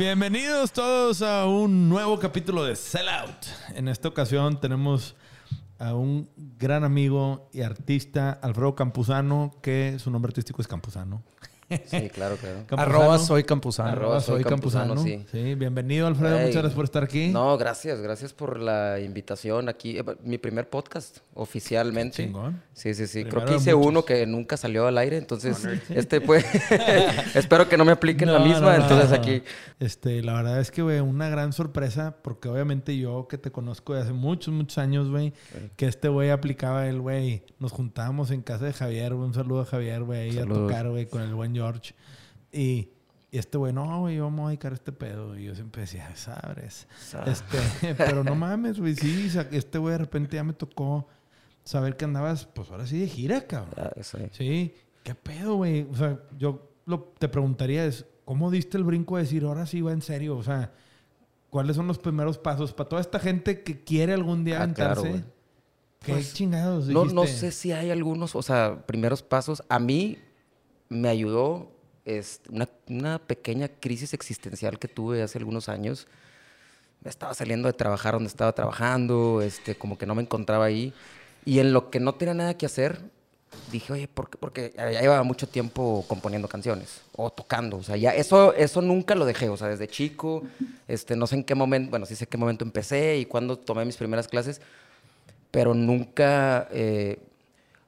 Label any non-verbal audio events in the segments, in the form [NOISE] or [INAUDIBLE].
Bienvenidos todos a un nuevo capítulo de Sellout. En esta ocasión tenemos a un gran amigo y artista, Alfredo Campuzano, que su nombre artístico es Campuzano. Sí, [LAUGHS] claro, claro. Campuzano. Arroba soy Campuzano. Arroba soy Campuzano, sí. bienvenido Alfredo, muchas gracias por estar aquí. No, gracias, gracias por la invitación aquí. Eh, Mi primer podcast, oficialmente. Chingón. Sí, sí, sí. Primero Creo que hice uno que nunca salió al aire, entonces este pues [LAUGHS] espero que no me apliquen la misma, no, no, entonces no. aquí Este, la verdad es que, güey, una gran sorpresa, porque obviamente yo que te conozco de hace muchos, muchos años, güey, que este güey aplicaba el, güey, nos juntábamos en casa de Javier, un saludo a Javier, güey, a Saludos. tocar, güey, con el buen George. Y, y este güey, no, güey, vamos a dedicar este pedo. Y yo siempre decía, sabres. Este, [LAUGHS] pero no mames, güey, sí, este güey de repente ya me tocó saber que andabas, pues ahora sí de gira, cabrón. Ah, eh. Sí, ¿qué pedo, güey? O sea, yo lo, te preguntaría es, ¿cómo diste el brinco de decir, ahora sí va en serio? O sea, ¿cuáles son los primeros pasos para toda esta gente que quiere algún día Ah, claro, aventarse? güey. ¿Qué Pues, chingados No, no sé si hay algunos, o sea, primeros pasos. A mí me ayudó una, una pequeña crisis existencial que tuve hace algunos años. Me estaba saliendo de trabajar donde estaba trabajando, este, como que no me encontraba ahí. Y en lo que no tenía nada que hacer, dije, oye, ¿por qué? Porque ya llevaba mucho tiempo componiendo canciones o tocando. O sea, ya eso, eso nunca lo dejé. O sea, desde chico, este, no sé en qué momento, bueno, sí sé qué momento empecé y cuándo tomé mis primeras clases pero nunca, eh,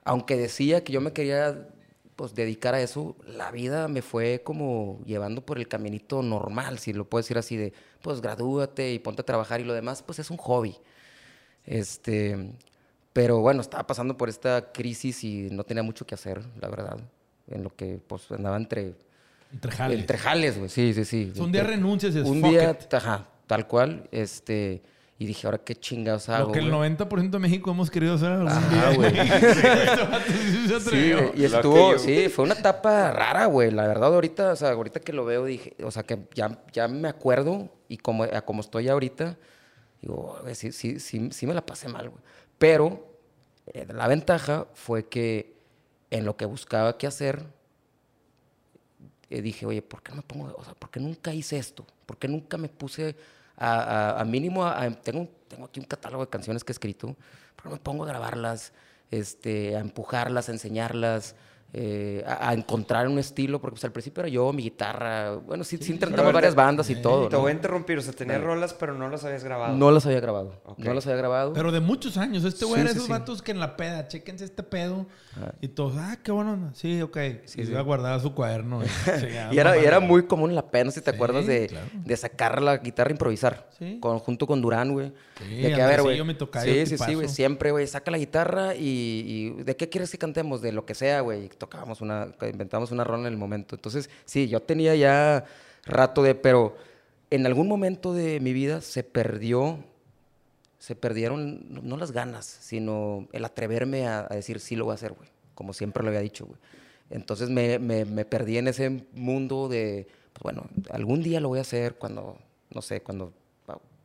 aunque decía que yo me quería pues, dedicar a eso, la vida me fue como llevando por el caminito normal, si lo puedo decir así, de pues gradúate y ponte a trabajar y lo demás, pues es un hobby. Este, pero bueno, estaba pasando por esta crisis y no tenía mucho que hacer, la verdad, en lo que pues andaba entre, Entre jales. entre jales, güey, sí, sí, sí. Un día renuncias y un día, ajá, tal cual, este, y dije, ahora qué chingados hago, Lo que el güey? 90% de México hemos querido hacer algún Ajá, día. güey. Este [LAUGHS] sí güey, y estuvo, yo- sí, fue una etapa rara, güey. La verdad, ahorita, o sea, ahorita que lo veo, dije, o sea, que ya, ya me acuerdo y como, a como estoy ahorita, digo, güey, sí, sí, sí, sí me la pasé mal, güey. Pero eh, la ventaja fue que en lo que buscaba qué hacer, eh, dije, oye, ¿por qué no me pongo, o sea, por qué nunca hice esto? ¿Por qué nunca me puse a, a- a mínimo, a- tengo, tengo aquí un catálogo de canciones que he escrito, ¿por qué no me pongo a grabarlas, este, a empujarlas, a enseñarlas, eh, a, a encontrar un estilo? Porque pues, al principio era yo, mi guitarra, bueno, sí, sí, intentamos varias bandas y todo, Te ¿no? voy a interrumpir, o sea, tenías rolas, pero no las habías grabado. No las había grabado, no las había grabado. Pero de muchos años. Este güey Sí, era sí, esos sí. vatos que en la peda, chéquense este pedo. Ajá. Y todos, ah, qué bueno. Sí, ok. y iba a guardar su cuaderno. Y, [LAUGHS] era, y era muy común la pena, si te Sí, acuerdas, de, claro. de sacar la guitarra e improvisar. Sí. Con, junto con Durán, güey. Sí, de que, a ver, güey. Sí, sí, sí, güey. Siempre, güey. Saca la guitarra y, y ¿De qué quieres que cantemos? De lo que sea, güey. Tocábamos una... Inventamos una rola en el momento. Entonces, sí, yo tenía ya rato de... Pero en algún momento de mi vida se perdió... Se perdieron, no, las ganas, sino el atreverme a, a decir sí lo voy a hacer, güey. Como siempre lo había dicho, güey. Entonces me, me- me perdí en ese mundo de, pues bueno, algún día lo voy a hacer cuando, no sé, cuando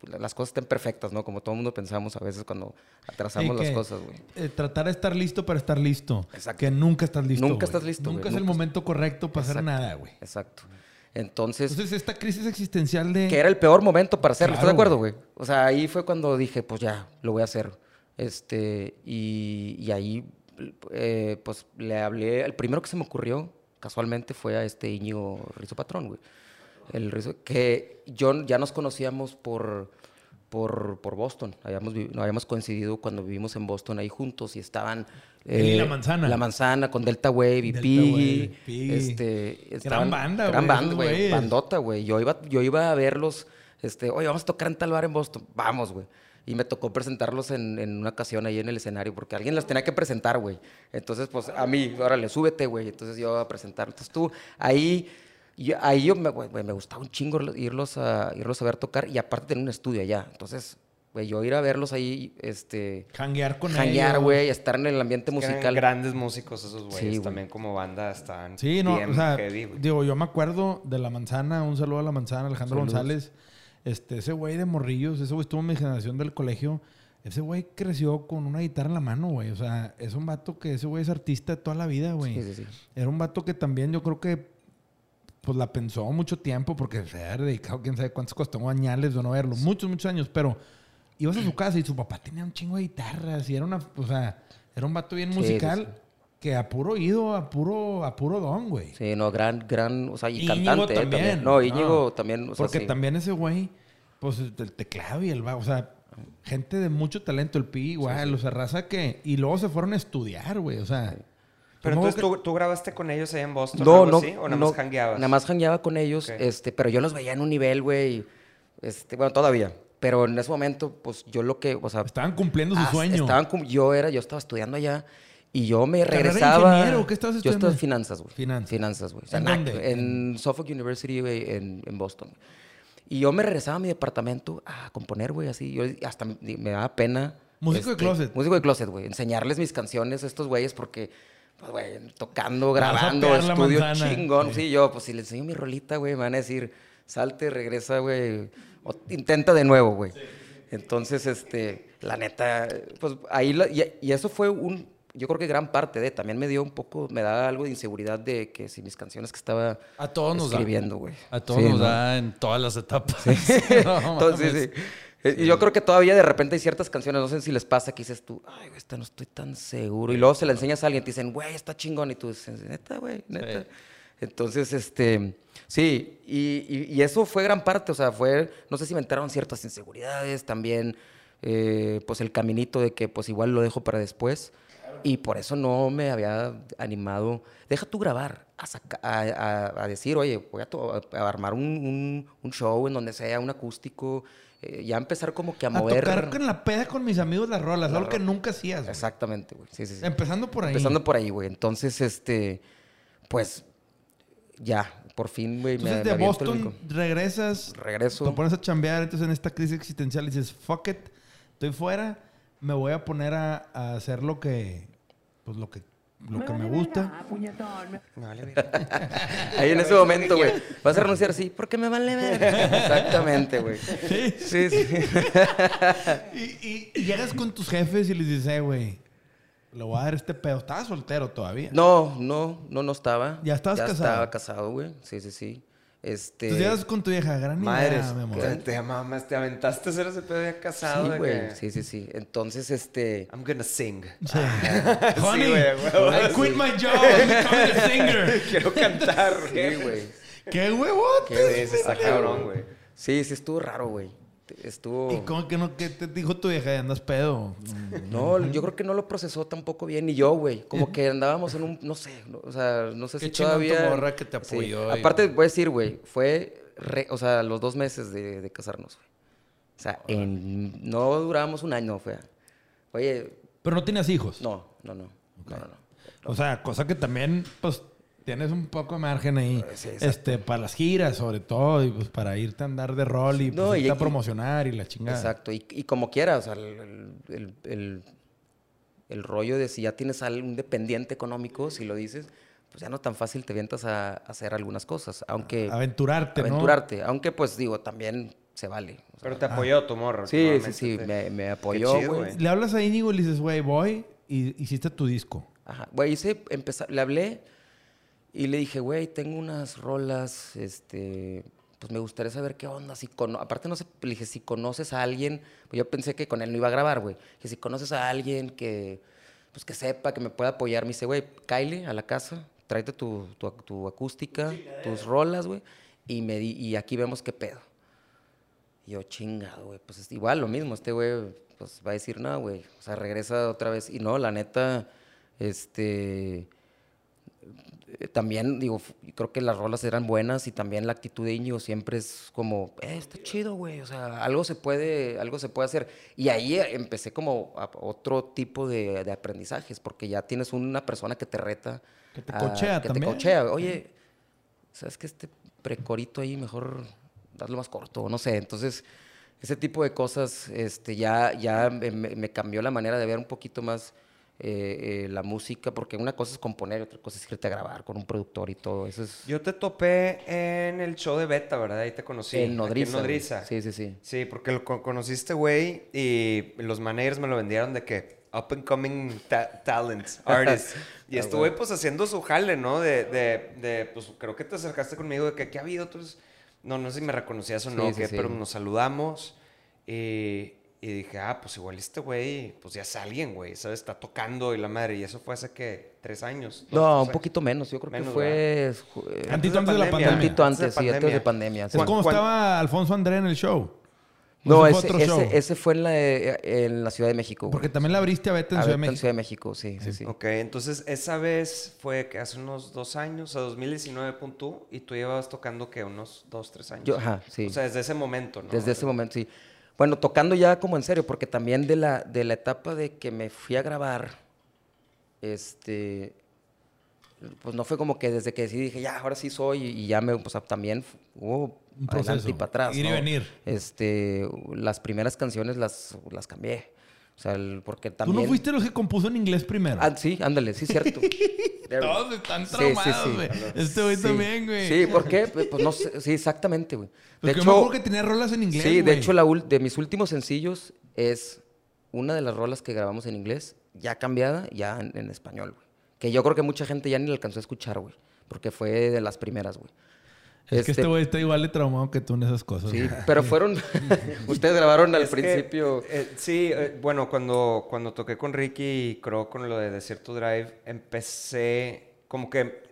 las cosas estén perfectas, ¿no? Como todo el mundo pensamos a veces cuando atrasamos las cosas, güey. eh, tratar de estar listo para estar listo. Exacto. Que nunca estás listo. Nunca estás listo, Nunca es el momento correcto para hacer nada, güey. Exacto. Entonces, Entonces, esta crisis existencial de. que era el peor momento para hacerlo, ¿estás de acuerdo, güey? O sea, ahí fue cuando dije, pues ya, lo voy a hacer. Este, y, y ahí, eh, pues le hablé, el primero que se me ocurrió, casualmente, fue a este Íñigo Rizo Patrón, güey. El Rizo, que yo, ya nos conocíamos por, por, por Boston. Habíamos, habíamos coincidido cuando vivimos en Boston ahí juntos y estaban... Y La Manzana. La Manzana con Delta Wave y Delta Piggy. Wave, Piggy. Este, estaban- banda, Gran banda, güey. güeyes. Bandota, güey. Yo iba, yo iba a verlos, este, oye, vamos a tocar en tal bar en Boston. Vamos, güey. Y me tocó presentarlos en, en una ocasión ahí en el escenario, porque alguien las tenía que presentar, güey. Entonces, pues, a mí, órale, súbete, güey. Entonces yo a presentar. Entonces tú, ahí, yo, ahí yo me, güey, me gustaba un chingo irlos a, irlos a ver tocar y aparte tener un estudio allá. Entonces, Güey, yo ir a verlos ahí, este... Janguear con Janguear, ellos. güey, estar en el ambiente Es que eran musical. grandes músicos esos güeyes. güey. También como banda estaban Sí, no, bien o sea, heavy, digo, yo me acuerdo de La Manzana, un saludo a La Manzana, Alejandro Saludos. González. Este, ese güey de morrillos, ese güey estuvo en mi generación del colegio. Ese güey creció con una guitarra en la mano, güey. O sea, es un vato que ese güey es artista de toda la vida, güey. Sí, sí, sí. Era un vato que también yo creo que pues la pensó mucho tiempo porque se había dedicado quién sabe cuántos costó añales de no verlo. Muchos, muchos años. Pero ibas a su casa y su papá tenía un chingo de guitarras y era una, o sea, era un vato bien musical sí, sí. que a puro oído, a puro, a puro don, güey. Sí, no, gran, gran, o sea, y Íñigo cantante eh, también. también. No, Íñigo No, también, o sea, Porque también ese güey, pues el teclado y el bajo, o sea, gente de mucho talento, el pi igual, o sea, raza que... Y luego se fueron a estudiar, güey, o sea... Pero ¿cómo entonces, que- ¿tú, tú grabaste con ellos ahí en Boston o No, algo no, así? ¿O nada no, más jangueabas? Nada más jangueaba con ellos, Ok. este, pero yo los veía en un nivel, güey, este, bueno, todavía. Pero en ese momento, pues yo lo que, o sea, Estaban cumpliendo su ah, sueño. Estaban yo era, yo estaba estudiando allá y yo me ¿Carrera de regresaba. ingeniero? ¿Qué estabas Yo estudiando? estaba en finanzas, güey. Finanzas. Finanzas, güey. O sea, ¿En nac- dónde? En Suffolk University, güey, en, en Boston. Y yo me regresaba a mi departamento a componer, güey, así. Yo hasta me, me daba pena. este, Músico de closet. Músico de closet, güey. Enseñarles mis canciones a estos güeyes porque, pues, güey, tocando, grabando, estudio chingón. Sí. Sí, yo, pues si les enseño mi rolita, güey, me van a decir, salte, regresa, güey. O intenta de nuevo, güey. Entonces, este, la neta, pues ahí, la- y, y eso fue un, yo creo que gran parte de, también me dio un poco, me da algo de inseguridad de que si mis canciones que estaba A todos nos da. escribiendo, güey. A todos Sí, nos ¿no? da en todas las etapas. [LAUGHS] No Entonces, mames. Sí. Eh, Y yo creo que todavía de repente hay ciertas canciones, no sé si les pasa que dices tú, ay, esta no estoy tan seguro. Y luego se la enseñas a alguien te dicen, güey, está chingón. Y tú dices, neta, güey, neta. Sí. Entonces, este, sí, y, y- y eso fue gran parte, o sea, fue, no sé si me entraron ciertas inseguridades, también, eh, pues el caminito de que pues igual lo dejo para después. Y por eso no me había animado, deja tú grabar, a, saca- a, a- a decir, oye, voy a, armar un, un- un show en donde sea un acústico, eh, ya empezar como que a A mover. tocar con la peda con mis amigos las rolas, La algo que nunca hacías. güey. Exactamente, güey. Sí, sí, sí. Empezando por ahí. Empezando por ahí, güey. Entonces, este, pues, ya, por fin, güey, me, Entonces me de el Boston regresas, Regreso. te pones a chambear, entonces en esta crisis existencial dices, fuck it, estoy fuera, me voy a poner a, a hacer lo que, pues lo que, lo que me gusta. Me vale verga. [LAUGHS] Ahí en ese momento, güey. Vas a renunciar, sí, porque me vale ver. [LAUGHS] Exactamente, güey. Sí. Sí, sí. Y, y- y llegas con tus jefes y les dices, eh, güey, le voy a dar este pedo. Estaba soltero todavía. No, no, no, no estaba. ¿Ya estabas casado? estaba casado, güey. Sí, sí, sí. Este. Llegas con tu vieja, gran Madres, idea, mi amor. te, te te aventaste a hacer ese pedo ya casado. Sí, güey. que, Sí, sí, sí. Entonces, este. I'm gonna sing. Sí. [LAUGHS] Honey, güey, I quit my job, I'm becoming a singer. [LAUGHS] Quiero cantar, Sí, güey. ¡Qué huevote! Qué- sí, está cabrón, güey. Sí, sí, estuvo raro, güey. Estuvo. ¿Y cómo que no? ¿Qué te dijo tu vieja? ¿Andas pedo? [LAUGHS] No, yo creo que no lo procesó tampoco bien, ni yo, güey. Como que andábamos en un, no sé, no- o sea, no sé Qué si tu todavía... morra que te Sí. apoyó y- Aparte, voy a decir, güey, fue, re- o sea, los dos meses de, de casarnos, güey. O sea, en, no duramos un año, fue. Oye, Pero no tenías hijos. no, no, no, no, no, no. O sea, cosa que también, pues, tienes un poco de margen ahí. Sí, este, para las giras, sobre todo, y pues para irte a andar de rol y, pues, No, y- irte a promocionar y la chingada. Exacto, y, y como quiera, o sea, el, el- el- el rollo de si ya tienes algún dependiente económico, si lo dices, pues ya no tan fácil te vientas a, a hacer algunas cosas, aunque... Aventurarte, ¿no? aventurarte. Aunque, pues digo, también se vale. O sea, Pero te apoyó tu morro. sí, sí, sí, te- me, me apoyó, chido, güey. Le hablas a Íñigo y le dices, güey, voy y hiciste tu disco. Ajá. Güey, hice, empezar, le hablé y le dije, güey, tengo unas rolas, este, pues me gustaría saber qué onda. Si cono- Aparte, no sé, le dije, si conoces a alguien, pues yo pensé que con él no iba a grabar, güey. Que si conoces a alguien que, pues que sepa, que me pueda apoyar, me dice, güey, Kylie a la casa, tráete tu, tu, tu acústica, tus rolas, güey, y, me di- y aquí vemos qué pedo. Y yo, chingado, güey. Pues es igual, lo mismo. Este güey, pues va a decir, no, güey. O sea, regresa otra vez. Y no, la neta, este. Eh, También, digo, creo que las rolas eran buenas y también la actitud de Íñigo siempre es como, eh, está chido, güey. O sea, algo se puede, algo se puede hacer. Y ahí eh, empecé como a- otro tipo de, de aprendizajes, porque ya tienes una persona que te reta. Que te a- coachea que también. te coachea. Oye, ¿sabes que este precorito ahí mejor darlo más corto? No sé. Entonces, ese tipo de cosas este, ya, ya me cambió la manera de ver un poquito más eh, eh, la música, porque una cosa es componer y otra cosa es irte a grabar con un productor y todo. Eso es Yo te topé en el show de Beta, ¿verdad? Ahí te conocí. en Nodriza. güey. Nodriza. Sí, sí, sí. Sí, porque lo co- conociste, güey, y los managers me lo vendieron de que up and coming ta- talents, [LAUGHS] artists. y Ah, estuve pues haciendo su jale, ¿no? De, de, de, pues creo que te acercaste conmigo de que, ¿qué ha habido otros? No, no sé si me reconocías o Sí, no, sí, que, sí. pero nos saludamos y, y dije, ah, pues igual este güey, pues ya es alguien, güey, ¿sabes? Está tocando y la madre. Y eso fue hace que tres años. dos, No, tres un años. poquito menos. Yo creo Menos, que fue... ju- eh, Tantito antes de la pandemia. Tantito Antes antes, sí, antes de pandemia. Es sí. como ¿Cuán- estaba Alfonso André en el show. No, Ese fue ese, ese, ese fue en la, eh, en la Ciudad de México. güey. Porque también la abriste a Beta en A Ciudad de ver, en México. Ciudad de México, sí, sí, sí. Ok, entonces esa vez fue que hace unos dos años, a 2019 punto, y tú llevabas tocando que unos dos, tres años. Yo, ajá, sí. O sea, desde ese momento, ¿no? Desde ese momento, sí. Bueno, tocando ya como en serio, porque también de la, de la etapa de que me fui a grabar, este, pues no fue como que desde que decidí dije, ya, ahora sí soy, y ya me, pues también hubo adelante y para atrás. ir y venir. Este, las primeras canciones las, las cambié. O sea, el- porque ¿Tú también... no fuiste los que compuso en inglés primero? Ah, sí, ándale, sí, cierto. [LAUGHS] Todos están Sí, sí, traumados, sí. güey. Este güey Sí. también, güey. Sí, ¿por qué? Pues pues no sé, sí, exactamente, güey. Porque De yo me acuerdo hecho, que tenía rolas en inglés, sí, de güey. hecho, la de mis últimos sencillos es una de las rolas que grabamos en inglés, ya cambiada, ya en, en español, güey. Que yo creo que mucha gente ya ni la alcanzó a escuchar, güey. Porque fue de las primeras, güey. Es que Este, este güey está igual de traumado que tú en esas cosas. Sí, pero fueron... [LAUGHS] [LAUGHS] Ustedes grabaron al Es que, principio... eh, sí, eh, bueno, cuando, cuando toqué con Ricky y Crow con lo de Desierto Drive, empecé como que,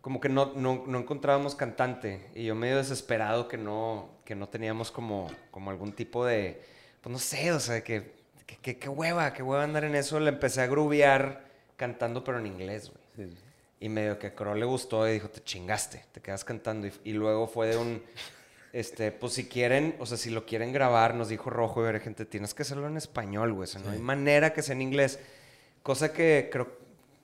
como que no, no, no encontrábamos cantante. Y yo medio desesperado que no, que no teníamos como, como algún tipo de, pues no sé, o sea, que, que, que- que hueva, que hueva andar en eso. Le empecé a grubear cantando, pero en inglés, güey. Y medio que a Crow le gustó y dijo, te chingaste, te quedas cantando. Y, y luego fue de un, este, pues si quieren, o sea, si lo quieren grabar, nos dijo Rojo, y ver, gente, tienes que hacerlo en español, güey. O sea, no hay manera que sea en inglés. Cosa que creo,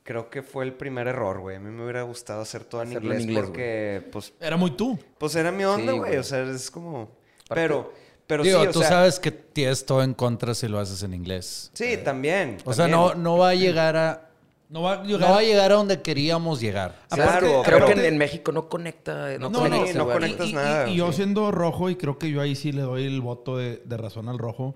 creo que fue el primer error, güey. A mí me hubiera gustado hacer todo en Hacerlo en inglés, inglés, porque, pues, Era muy tú. pues era mi onda, Sí, güey. güey. o sea, es como... Pero, pero Digo, sí, o tú sea... sabes que tienes todo en contra si lo haces en inglés. Sí, también. O sea, también. no, no va a llegar a... No va a No llegar. va a llegar a donde queríamos llegar. Claro, creo que en, México no conecta. No, No, no, no conectas y, y- nada, y yo siendo rojo, y creo que yo ahí sí le doy el voto de, de razón al rojo.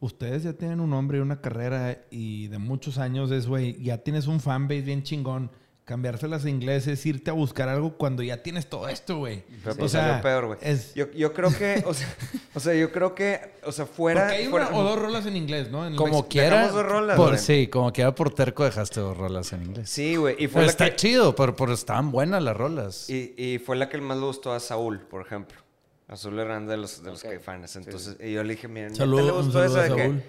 Ustedes ya tienen un nombre y una carrera y de muchos años es, güey, ya tienes un fanbase bien chingón. Cambiárselas a inglés es irte a buscar algo cuando ya tienes todo esto, güey. Pero O pues sea, salió peor, güey. es- Yo, yo creo que, o sea, [LAUGHS] o sea, yo creo que, o sea, fuera... Porque hay fuera- una o dos rolas en inglés, ¿no? En el Como Mex- quiera. dejamos dos rolas, por, güey. sí, como quiera por terco dejaste dos rolas en inglés. Sí, güey. Y fue Pero la está que... chido, pero, pero estaban buenas las rolas. Y, y fue la que más le gustó a Saúl, por ejemplo. A Saúl Hernández de los, de los. Caifanes. Entonces, y yo le dije, miren, Saludo- le gustó esa de que-.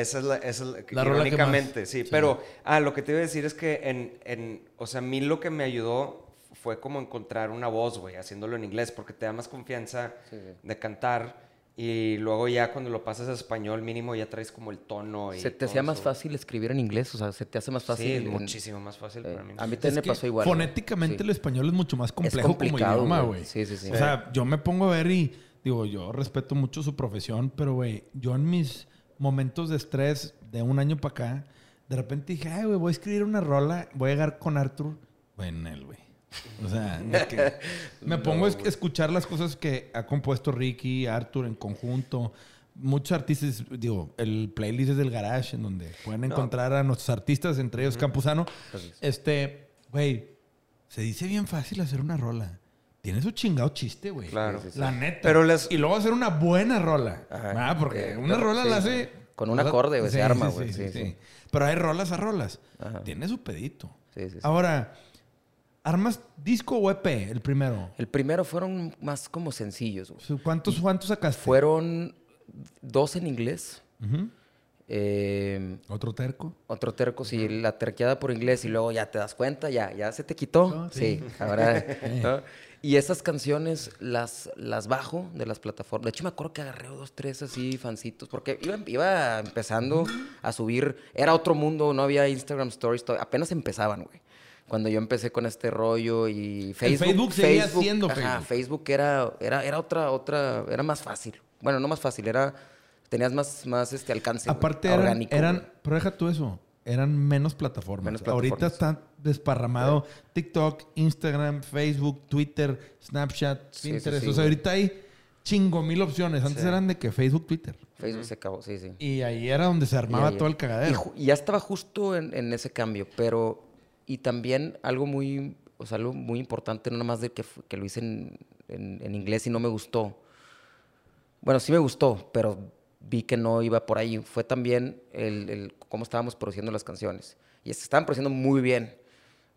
Esa es la, esa es la, La que irónicamente, sí. Sí. Pero, ah, lo que te iba a decir es que en, en, o sea, a mí lo que me ayudó fue como encontrar una voz, güey, haciéndolo en inglés, porque te da más confianza Sí, sí. de cantar. Y luego ya cuando lo pasas a español, mínimo ya traes como el tono. Y ¿Se te hacía más fácil escribir en inglés? O sea, ¿se te hace más fácil? Sí, en- muchísimo más fácil eh, para mí. a mí también me pasó igual. Fonéticamente el español es mucho más complejo como complicado, idioma, güey. güey. Sí, sí, sí. O sea, yo me pongo a ver y digo, yo respeto mucho su profesión, pero güey, yo en mis momentos de estrés de un año para acá, de repente dije, ay, güey, voy a escribir una rola, voy a llegar con Arthur. En él, güey. O sea, [LAUGHS] que me pongo a es- escuchar las cosas que ha compuesto Ricky, Arthur en conjunto. Muchos artistas, digo, el playlist es del Garage, en donde pueden encontrar a nuestros artistas, entre ellos Campuzano. Este, güey, se dice bien fácil hacer una rola. Tiene su chingado chiste, güey. Claro. Sí, sí, sí. La neta. Pero les- Y luego hacer una buena rola. Ajá. Ah, porque Eh, una rola sí, la hace... Con un acorde, güey, se arma, güey. Sí, Sí, sí, sí. Pero hay rolas a rolas. Ajá. Tiene su pedito. Sí, sí, sí. Ahora, ¿armas disco o EP el primero? El primero fueron más como sencillos. güey. ¿Cuántos, cuántos sacaste? Fueron dos en inglés. Ujú. eh, ¿Otro terco? otro terco, sí, la terqueada por inglés y luego ya te das cuenta, ya, ya se te quitó. No, sí. sí. ahora. [LAUGHS] ¿no? Y esas canciones las, las bajo de las plataformas. De hecho, me acuerdo que agarré dos, tres así, fancitos, porque iba, iba empezando a subir. Era otro mundo, no había Instagram Stories, to- apenas empezaban, güey. Cuando yo empecé con este rollo y Facebook. Facebook seguía siendo ajá, Facebook. Facebook era, era, era otra, otra, era más fácil. Bueno, no más fácil, era Tenías más, más este alcance. güey, Aparte eran, orgánico, eran pero deja tú eso, eran menos plataformas. Menos Ahorita está desparramado TikTok, Instagram, Facebook, Twitter, Snapchat, Sí, sí, Pinterest. sí, o sea, güey. ahorita hay chingo mil opciones. Antes Sí. eran de que Facebook, Twitter. Facebook se acabó, sí, sí. Y ahí era donde se armaba todo el cagadero. y ya estaba justo en, en ese cambio, pero... Y también algo muy... O sea, algo muy importante, no nada más de que, lo hice en, en- en inglés y no me gustó. Bueno, sí me gustó, pero vi que no iba por ahí. Fue también el, el cómo estábamos produciendo las canciones. Y se estaban produciendo muy bien.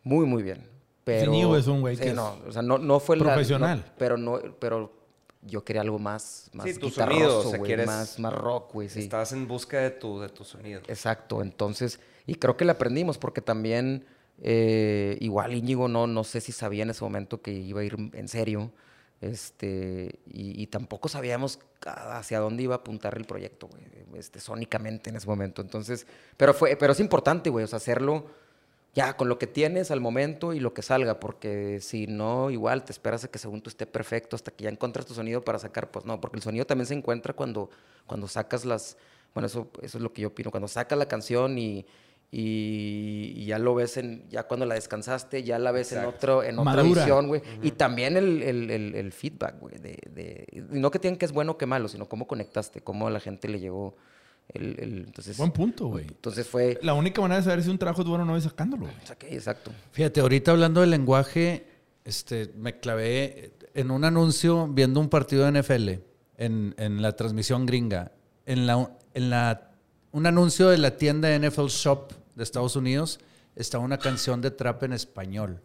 Muy, muy bien. Pero, Ñigo es un güey Sí, que es no, o sea, no, no fue la- profesional. no, pero no, pero yo quería algo más, más Sí, tu guitarroso, sonido, o sea, güey, quieres- más, más rock, güey, sí. Estabas en busca de tu, de tu sonido. Exacto, entonces, y creo que le aprendimos porque también, eh, igual Íñigo no, no sé si sabía en ese momento que iba a ir en serio, este, y, tampoco sabíamos hacia dónde iba a apuntar el proyecto, este, sónicamente en ese momento, entonces, pero fue, pero es importante, güey, o hacerlo ya con lo que tienes al momento y lo que salga, porque si no, igual te esperas a que según tú esté perfecto hasta que ya encuentras tu sonido para sacar, pues no, porque el sonido también se encuentra cuando, cuando sacas las, bueno, eso, eso es lo que yo opino, cuando sacas la canción y, y, y ya lo ves en, ya cuando la descansaste, ya la ves en, otro, en otra Madura. visión, güey, y también el, el, el, el feedback, güey, de, no que tienen que es bueno o que malo, sino cómo conectaste, cómo a la gente le llegó el, el entonces, Buen punto, güey. entonces fue, La única manera de saber si un trabajo es bueno o no es sacándolo. güey. saqué, exacto. Fíjate, ahorita hablando del lenguaje, este, me clavé en un anuncio viendo un partido de NFL en, en la transmisión gringa. En, la, en la, un anuncio de la tienda NFL Shop de Estados Unidos estaba una canción de trap en español.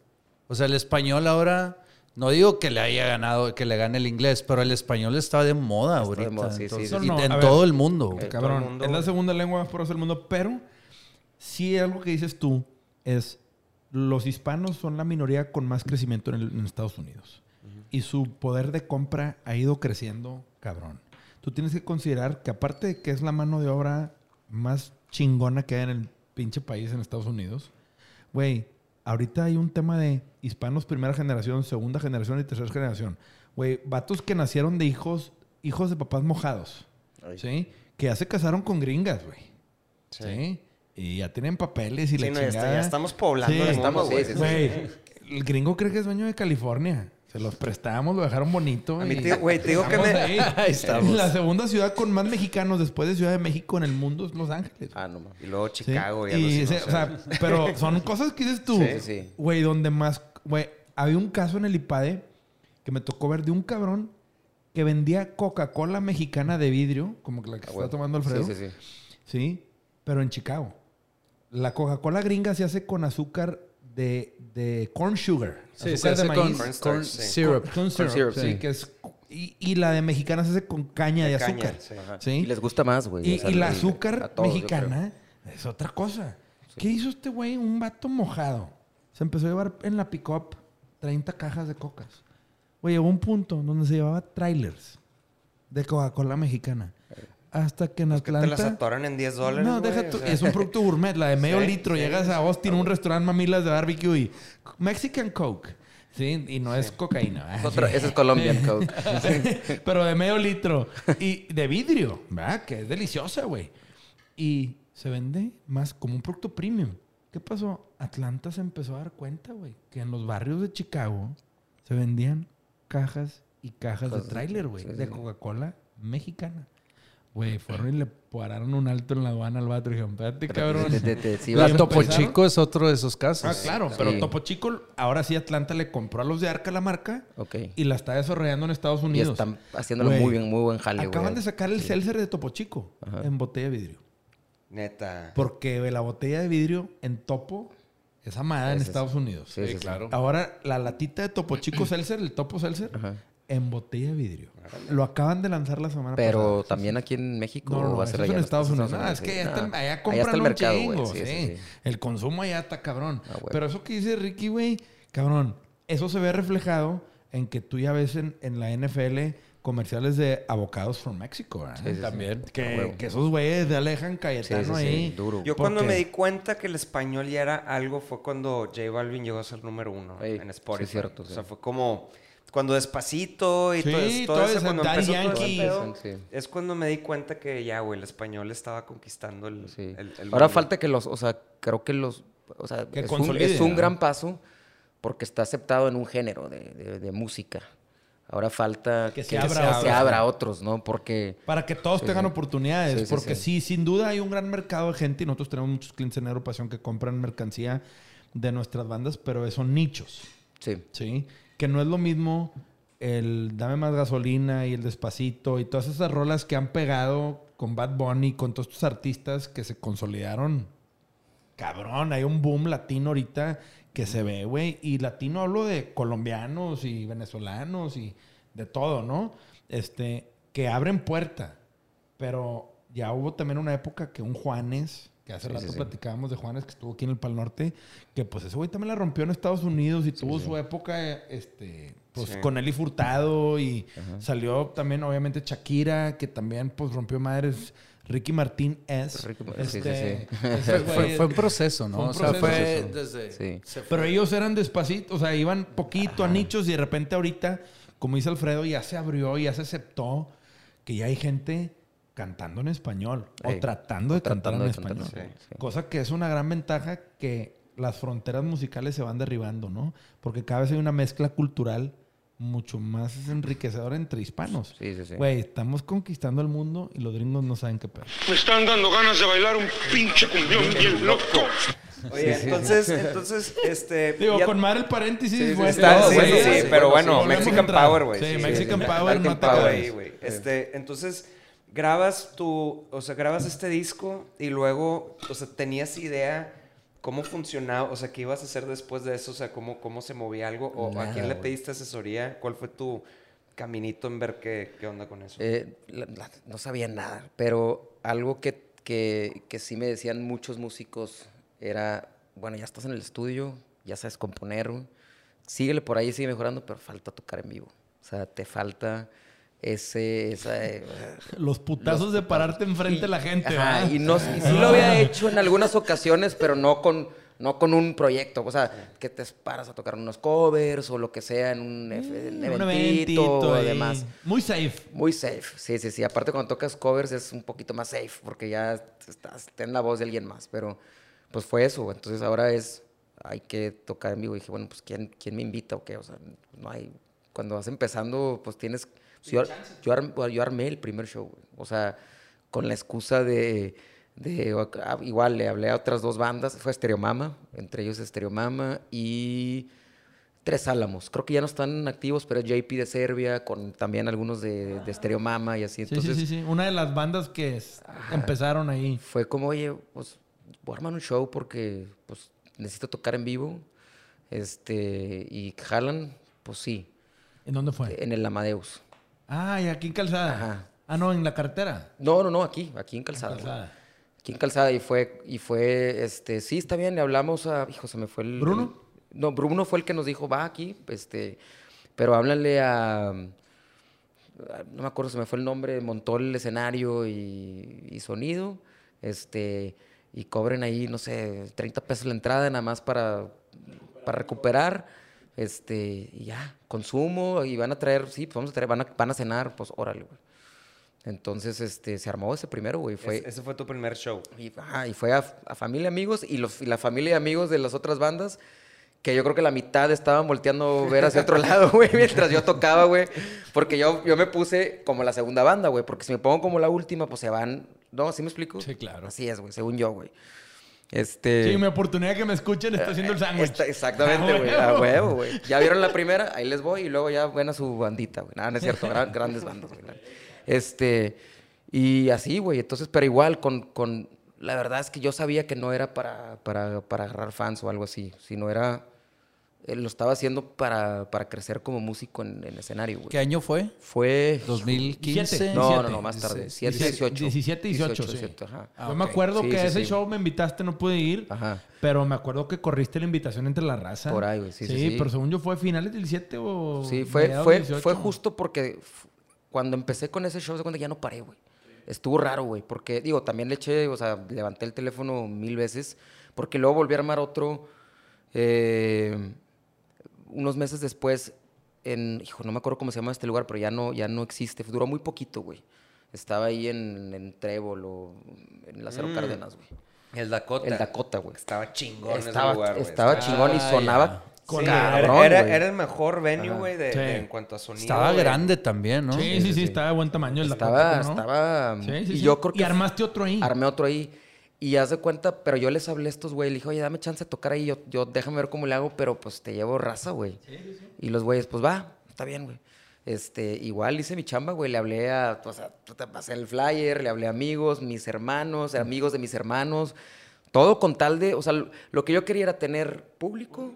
O sea, el español ahora, no digo que le haya ganado, que le gane el inglés, pero el español está de moda Está de ahorita. moda, sí, sí, Entonces, sí. y No, en ver. todo el mundo. todo el Cabrón, mundo, es la segunda lengua más porosa del mundo, pero sí algo que dices tú es los hispanos son la minoría con más crecimiento en, el- en Estados Unidos. Y su poder de compra ha ido creciendo, cabrón. Tú tienes que considerar que aparte de que es la mano de obra más chingona que hay en el pinche país en Estados Unidos, güey, ahorita hay un tema de hispanos primera generación, segunda generación y tercera generación. Güey, vatos que nacieron de hijos, hijos de papás mojados. ¿Sí? Que ya se casaron con gringas, güey. ¿Sí? Y ya tienen papeles y Sí, la no, chingada. ya estamos poblando Sí, estamos-. Güey, el gringo cree que es dueño de California. Se los prestamos, lo dejaron bonito. A mí y te- güey, te digo que me- ahí. Ahí estamos. La segunda ciudad con más mexicanos después de Ciudad de México en el mundo es Los Ángeles. Ah, no mames. Y luego ¿sí? Chicago y, Y se- ¿no? o sea, pero [LAUGHS] son cosas que dices tú. Sí, sí. Güey, donde más... Güey, había un caso en el IPADE que me tocó ver de un cabrón que vendía Coca-Cola mexicana de vidrio, como la que Ah, está güey. tomando Alfredo. Sí, sí, sí. Sí, pero en Chicago. La Coca-Cola gringa se hace con azúcar de, de corn sugar. Sí, se azúcar de con maíz. Cornstarch, corn sí. syrup. Corn syrup, syrup, sí, sí. que es... Y, y la de mexicana se hace con caña de, De azúcar. caña, sí. Y les gusta más, güey. Y, o sea, y la azúcar todos, mexicana es otra cosa. ¿Qué hizo este güey? Un vato mojado. Se empezó a llevar en la pick-up 30 cajas de cocas. Güey, llegó un punto donde se llevaba trailers de Coca-Cola mexicana. Hasta que en Que te las Atlanta... atoran en 10 dólares. No, deja o sea. Es un producto gourmet, la de medio Sí, litro. sí, Llegas sí. a Austin, un restaurante mamilas de barbecue y Mexican Coke. Sí, y no es cocaína. Es otra- ese es Colombian Coke. [LAUGHS] Pero de medio litro. Y de vidrio, ¿verdad? Que es deliciosa, güey. Y se vende más como un producto premium. ¿Qué pasó? Atlanta se empezó a dar cuenta, güey, que en los barrios de Chicago se vendían cajas y cajas de Cosas de- tráiler, güey, sí, de sí. Coca-Cola mexicana. Güey, fueron y le pararon un alto en la aduana al vato y dijeron, espérate, cabrón. sí La vas- Topo empezaron- Chico es otro de esos casos. Ah, claro, pero Sí. Topo Chico, ahora sí Atlanta le compró a los de Arca la marca Ok. y la está desarrollando en Estados Y Unidos. están haciéndolo Güey, muy bien, muy buen jale, güey. Acaban de sacar el seltzer de Topo Chico Ajá. en botella de vidrio. Neta. Porque la botella de vidrio en Topo es amada en Estados Unidos. Sí, sí, sí. claro. Ahora, la latita de Topo Chico Seltzer, el Topo Seltzer, Ajá. En botella de vidrio. Lo acaban de lanzar la semana Pero pasada. también aquí en México No, no, no, va a ser eso es allá en Estados Unidos. Ah, es que allá, sí. está- Ah, allá compran está el un mercado, chingo. Sí, sí. sí, sí. El consumo allá está cabrón. Ah. Pero eso que dice Ricky, güey, cabrón, eso se ve reflejado en que tú ya ves en, en la NFL comerciales de Avocados from Mexico, ¿verdad? Sí, sí, sí. También. A Que, huevo. que esos güeyes de Alejan Cayetano Sí, sí, sí, ahí. duro. Yo ¿Por cuando qué? me di cuenta que el español ya era algo fue cuando J Balvin llegó a ser número uno Ey, en Spotify. sí, cierto, O sí. sea, fue como... cuando Despacito y Sí, todo, eso, todo todo eso, cuando empezó todo ese Yankee. pedo, es cuando me di cuenta que ya, güey, el español estaba conquistando el, Sí. el- el Ahora mundo. falta que los, o sea, creo que los, o sea, Que es, un, gran paso porque está aceptado en un género de, de- de música. Ahora falta Que que, se abra se, otros. abra a otros, ¿no? Porque Para que todos Sí, tengan oportunidades. Sí, sí, porque sí. sí. sin duda hay un gran mercado de gente y nosotros tenemos muchos clientes en Agrupación que compran mercancía de nuestras bandas, pero son nichos, sí, ¿sí? Que no es lo mismo el Dame Más Gasolina y el Despacito y todas esas rolas que han pegado con Bad Bunny, con todos estos artistas que se consolidaron. Cabrón, hay un boom latino ahorita que se ve, güey. Y latino hablo de colombianos y venezolanos y de todo, ¿no? Este, que abren puerta. Pero ya hubo también una época que un Juanes, que hace Sí, rato sí, sí. platicábamos de Juanes, que estuvo aquí en el Pal Norte, que pues ese güey también la rompió en Estados Unidos y tuvo su época, este, pues Sí. con Eli Furtado y salió también obviamente Shakira, que también pues rompió madres. Ricky Martín es. Ricky Martin, sí, sí, este, sí. [LAUGHS] Fue, un proceso, ¿no? Fue un o sea, fue proceso. desde... Sí. se fue- Pero ellos eran despacitos, o sea, iban poquito a nichos y de repente ahorita, como dice Alfredo, ya se abrió, ya se aceptó que ya hay gente cantando en español o tratando de cantar tratando en de cantar, español. sí, sí. Cosa que es una gran ventaja que las fronteras musicales se van derribando, ¿no? Porque cada vez hay una mezcla cultural mucho más enriquecedora entre hispanos. Sí, sí, sí. Güey, estamos conquistando el mundo y los gringos no saben qué pedo. Me están dando ganas de bailar un pinche cumbión bien loco. Oye, entonces, entonces, este... Digo, ya- con madre el paréntesis, Sí, sí, güey. está- todo, sí, güey. sí, sí, sí, pero bueno, sí. Mexican. Power, güey. Sí, sí, Mexican sí. Power, Mexican no te Power güey. Este, entonces, grabas tu, o sea, grabas este disco y luego, o sea, tenías idea cómo funcionaba, o sea, qué ibas a hacer después de eso, o sea, cómo, cómo se movía algo, o a quién le pediste asesoría, cuál fue tu caminito en ver qué, qué onda con eso. Eh, la- la- no sabía nada, pero algo que, que, que sí me decían muchos músicos era, bueno, ya estás en el estudio, ya sabes componer, síguele por ahí, sigue mejorando, pero falta tocar en vivo. O sea, te falta ese... esa, eh, Los putazos de pararte enfrente de la gente, Ajá, y, no, y sí lo había hecho en algunas ocasiones, pero no con, no con un proyecto. O sea, que te paras a tocar unos covers o lo que sea en un, en Mm, Un eventito demás. Muy safe. Muy safe, sí, sí, sí. Aparte cuando tocas covers es un poquito más safe porque ya estás está en la voz de alguien más. Pero pues fue eso. Entonces ahora es, hay que tocar en vivo. Y dije, bueno, pues ¿quién, quién me invita o qué? O sea, no hay... Cuando vas empezando, pues tienes... Yo, yo, ar- yo armé el primer show, güey. O sea, con la excusa de... de ah, igual le hablé a otras dos bandas. Fue Stereomama, entre ellos Stereomama y... Tres Álamos. Creo que ya no están activos, pero es JP de Serbia, con también algunos de, de Stereo Mama y así. Sí, Entonces, sí, sí, sí. Una de las bandas que es- empezaron ahí. fue como, oye, pues voy a armar un show porque pues necesito tocar en vivo. Este, y jalan, pues sí, ¿En dónde fue? en el Amadeus. Ah, y aquí en Calzada. Ajá. Ah, no, en la carretera. No, no, no, aquí, aquí en Calzada. güey. Calzada. Aquí en Calzada y fue, y fue, este, sí, está bien, le hablamos a, hijo, se me fue el... ¿Bruno? el- no, Bruno fue el que nos dijo, va aquí, este, pero háblale a, a- no me acuerdo, se me fue el nombre, montó el escenario y, y sonido, este, y cobren ahí, no sé, 30 pesos la entrada nada más para, para recuperar, este, y ya, consumo, y van a traer, sí, pues vamos a traer, van a, van a cenar, pues órale, güey. Entonces, este, se armó ese primero, güey, fue... Es- ese fue tu primer show. Y, ajá, y fue a, a familia, amigos, y, los, y la familia y amigos de las otras bandas, que yo creo que la mitad estaban volteando ver hacia otro [LAUGHS] lado, güey, mientras yo tocaba, güey. Porque yo, yo me puse como la segunda banda, güey, porque si me pongo como la última, pues se van... ¿No? ¿Sí me explico? Sí, claro. Así es, güey, según yo, güey. Este... Sí, mi oportunidad que me escuchen está haciendo el sándwich. Está- exactamente, A güey. A huevo, güey. Ya vieron la primera, ahí les voy y luego ya ven a su bandita, güey. Nada, no es cierto, gran- [LAUGHS] grandes bandas, güey. Este, y así, güey. Entonces, pero igual, con, con, la verdad es que yo sabía que no era para, para, para agarrar fans o algo así, sino era, eh, lo estaba haciendo para, para crecer como músico en, en escenario, güey. ¿Qué año fue? Fue... 2015. No, no, 17. no, más tarde. 17, 17, 18. 17, 18, sí. 18, ajá. Ah, Yo me ok. acuerdo Sí, que sí, ese sí. show me invitaste, no pude ir. Ajá. Pero me acuerdo que corriste la invitación entre la raza. Por ahí, güey, sí, sí, sí. pero según yo fue finales del 17 o. Sí, fue, fue, 18. fue justo porque cuando empecé con ese show, se cuenta que ya no paré, güey. Estuvo raro, güey, porque, digo, también le eché, o sea, levanté el teléfono mil veces, porque luego volví a armar otro, eh, unos meses después, en, hijo, no me acuerdo cómo se llama este lugar, pero ya no, ya no existe. Duró muy poquito, güey. Estaba ahí en, en Trébol o en Lázaro Mm. Cárdenas, güey. El Dakota. El Dakota, güey. Estaba chingón Estaba, ese lugar, güey. estaba chingón y Ah, sonaba. Con cabrón, era, el mejor venue, güey, de, Sí. de- en cuanto a sonido. Estaba grande también, ¿no? Sí, sí, sí, estaba de buen tamaño el Estaba, Dakota, ¿no? estaba... Sí, sí, y sí. yo creo que... Y armaste otro ahí. Armé otro ahí. Y haz de cuenta, pero yo les hablé a estos güey, le dije, oye, dame chance de tocar ahí, yo, yo déjame ver cómo le hago, pero pues te llevo raza, güey. Y los güeyes, pues va, está bien, güey. Este, igual hice mi chamba, güey, le hablé a, o sea, te pasé el flyer, le hablé a amigos, mis hermanos, amigos de mis hermanos, todo con tal de, o sea, lo- lo que yo quería era tener público.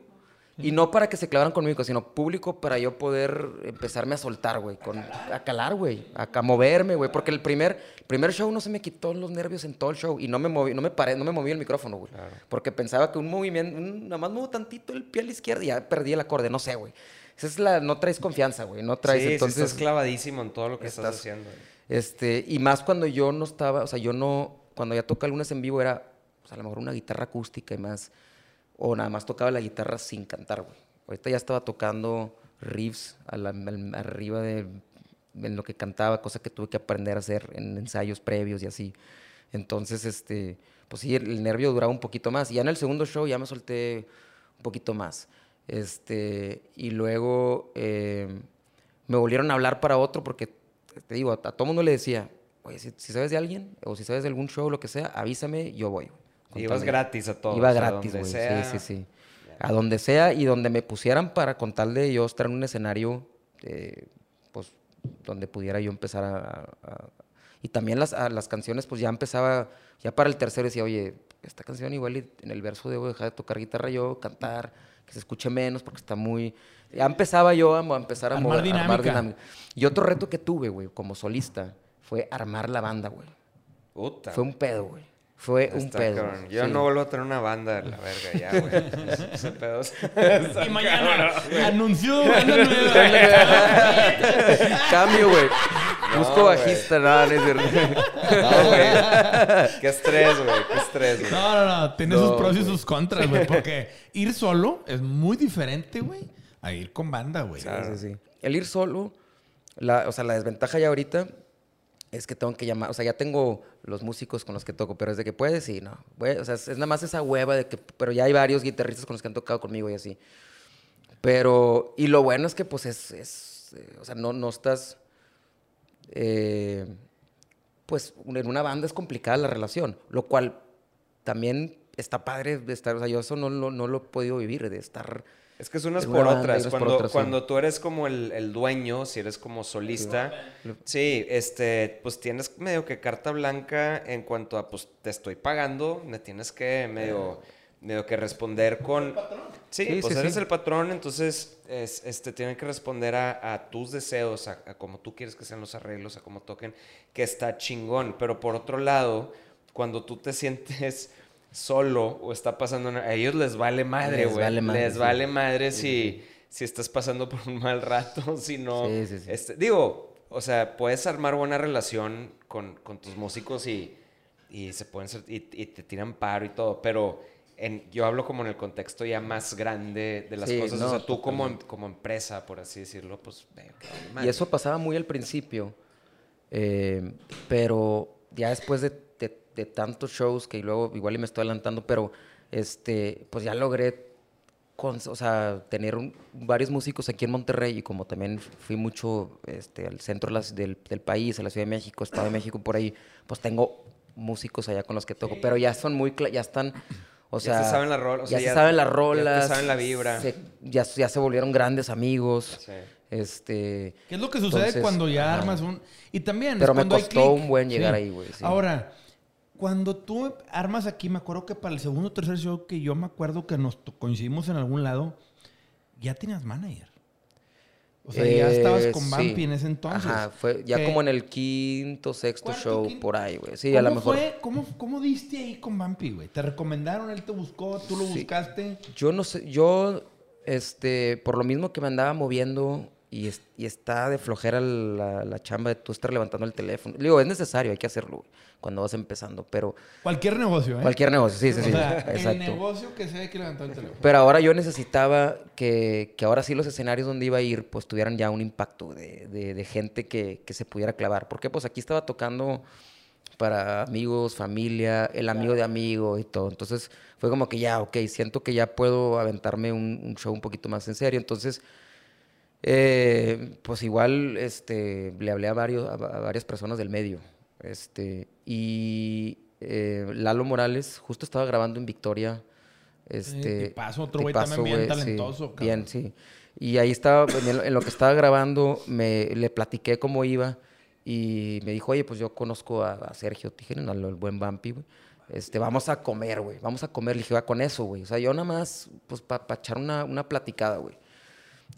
Y no para que se clavaran conmigo, sino público para yo poder empezarme a soltar, güey. con- A calar, güey. A, a moverme, güey. Porque el primer, primer show no se me quitó los nervios en todo el show. Y no me moví, no me paré, no me moví el micrófono, güey. Porque pensaba que un movimiento, un- nada más muevo tantito el pie a la izquierda y ya perdí el acorde. No sé, güey. Esa es la, no traes confianza, güey. No traes, sí, entonces... estás clavadísimo en todo lo que estás, estás- haciendo. güey. Este, y más cuando yo no estaba, o sea, yo no, cuando ya toca lunes en vivo era, pues, a lo mejor una guitarra acústica y más, o nada más tocaba la guitarra sin cantar, güey. Ahorita ya estaba tocando riffs arriba de en lo que cantaba, cosa que tuve que aprender a hacer en ensayos previos y así. Entonces, este, pues sí, el nervio duraba un poquito más. Y ya en el segundo show ya me solté un poquito más. Este, y luego eh, me volvieron a hablar para otro porque, te digo, a, a todo mundo le decía, oye, si, si sabes de alguien o si sabes de algún show, lo que sea, avísame, yo voy. Ibas gratis a todos. Iba a gratis, donde güey. sea. Sí, sí, sí. A donde sea y donde me pusieran para con tal de yo estar en un escenario, eh, pues, donde pudiera yo empezar a... a- a- y también las, a las canciones, pues ya empezaba, ya para el tercero decía, oye, esta canción igual y en el verso debo dejar de tocar guitarra yo, cantar, que se escuche menos porque está muy... Ya empezaba yo a, a empezar a Armar mover- armar dinámica. Y otro reto que tuve, güey, como solista, fue armar la banda, güey. Puta. Fue un pedo, güey. Fue un pedo. cabrón. Yo Sí. no vuelvo a tener una banda, la verga, ya, güey. [LAUGHS] Ese pedo está Y mañana cabrón. anunció [LAUGHS] banda nueva. [LAUGHS] Cambio, güey. No, Busco bajista, no, no es cierto. No, güey. Qué estrés, güey. Qué estrés, güey. No, no, no. Tiene No, sus pros y sus contras, güey. Porque ir solo es muy diferente, güey, a ir con banda, güey. Sí, sí, sí. El ir solo, la, o sea, la desventaja ya ahorita es que tengo que llamar, o sea, ya tengo los músicos con los que toco, pero es de que puedes, sí, no. O sea, es, es nada más esa hueva de que, pero ya hay varios guitarristas con los que han tocado conmigo y así. Pero, y lo bueno es que, pues, es, es eh, o sea, no, no estás, eh, pues, en una banda es complicada la relación, lo cual también está padre de estar, o sea, yo eso no, lo- no lo he podido vivir, de estar... Es que es unas por banda otras. por Cuando, sí. cuando tú eres como el, el dueño, si eres como solista, sí, este, pues tienes medio que carta blanca en cuanto a, pues te estoy pagando, me tienes que medio, medio que responder con... Sí, Sí, pues sí, eres sí. el patrón, entonces es, este, tienen que responder a, a tus deseos, a, a cómo tú quieres que sean los arreglos, a cómo toquen, que está chingón. Pero por otro lado, cuando tú te sientes solo o está pasando, a ellos les vale madre, Les güey. vale madre, les sí. vale madre si, si estás pasando por un mal rato, [LAUGHS] si no. Sí, sí, sí. Este, digo, o sea, puedes armar buena relación con, con tus músicos y, y se pueden ser- y, y te tiran paro y todo, pero en, yo hablo como en el contexto ya más grande de las Sí, cosas. o sea, tú como, como empresa, por así decirlo, pues, Y eso pasaba muy al principio. eh, pero ya después de, de- tantos shows que luego igual y me estoy adelantando, pero este, pues ya logré con- o sea, tener un- varios músicos aquí en Monterrey y como también fui mucho este, al centro de las- del, del país, a la Ciudad de México, Estado de México, por ahí, pues tengo músicos allá con los que toco, pero ya son muy, ya están, o Ya sea, se saben la rola, o sea, ya, ya- se saben las ya rolas, saben la vibra. se- ya, ya se volvieron grandes amigos, Sí. este, ¿Qué es lo que sucede Entonces, cuando ya ajá. armas un... Y también es Pero me hay costó un buen llegar ahí, güey, sí. Ahora, cuando tú armas aquí, me acuerdo que para el segundo o tercer show que yo me acuerdo que nos coincidimos en algún lado, ya tenías manager. O sea, ya Eh, estabas con sí. Bampi en ese entonces. Ajá, fue ya Que- como en el quinto, sexto Cuarto, show, quinto. por ahí, güey. Sí, a lo ¿Cómo mejor. fue? ¿Cómo, ¿Cómo diste ahí con Bampi, güey? ¿Te recomendaron? ¿Él te buscó? ¿Tú lo Sí. buscaste? Yo no sé, yo, este, por lo mismo que me andaba moviendo y, es- y está de flojera la, la chamba de tú estar levantando el teléfono. Le Digo, es necesario, hay que hacerlo, güey, cuando vas empezando, pero Cualquier negocio, ¿eh? cualquier negocio, sí, sí, O sí, sea, el exacto. negocio que sea hay que levantar el teléfono. Pero ahora yo necesitaba que, que ahora sí los escenarios donde iba a ir, pues tuvieran ya un impacto de, de- de gente que, que se pudiera clavar. Porque pues aquí estaba tocando para amigos, familia, el amigo de amigo y todo. Entonces fue como que ya, ok, siento que ya puedo aventarme un, un show un poquito más en serio. Entonces, eh, pues igual este, le hablé a, varios, a, va- a varias personas del medio. Este, y eh, Lalo Morales justo estaba grabando en Victoria. Este, tipazo, otro güey también bien sí, talentoso, cabrón. bien, sí. Y ahí estaba, en lo, que estaba grabando, me, le platiqué cómo iba y me dijo, oye, pues yo conozco a, a Sergio Tijerina, al, al buen Vampi, güey. Este, vamos a comer, güey, vamos a comer. Le dije, va con eso, güey. O sea, yo nada más, pues, para echar una, una platicada, güey.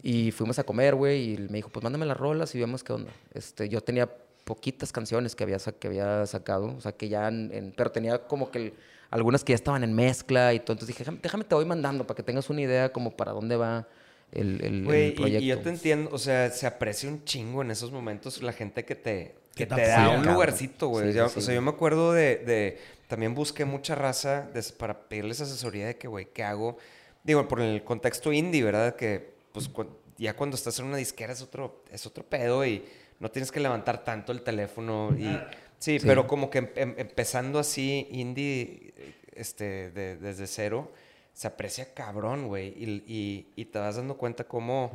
Y fuimos a comer, güey, y me dijo, pues mándame las rolas y vemos qué onda. Este, yo tenía poquitas canciones que había, que había sacado, o sea, que ya, en- en- pero tenía como que el- algunas que ya estaban en mezcla y todo. Entonces dije, déjame, déjame te voy mandando para que tengas una idea como para dónde va el, el- el Güey, y- proyecto. y, yo te entiendo, o sea, se aprecia un chingo en esos momentos la gente que te, Que te da un cabrón. lugarcito, güey. Sí, sí, Ya- sí, o sea, yo me acuerdo de, de- también busqué mucha raza para pedirles asesoría de que, güey, ¿qué hago? Digo, por el contexto indie, ¿verdad? Que, pues, cu- ya cuando estás en una disquera es otro, es otro pedo y no tienes que levantar tanto el teléfono y... Sí, Sí. pero como que em- em- empezando así indie, este, de- desde cero, se aprecia cabrón, güey. Y, y- y te vas dando cuenta cómo,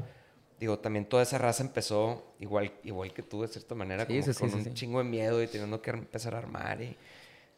digo, también toda esa raza empezó igual, igual que tú, de cierta manera, Sí, como sí, con sí, un sí. chingo de miedo y teniendo que empezar a armar. Y,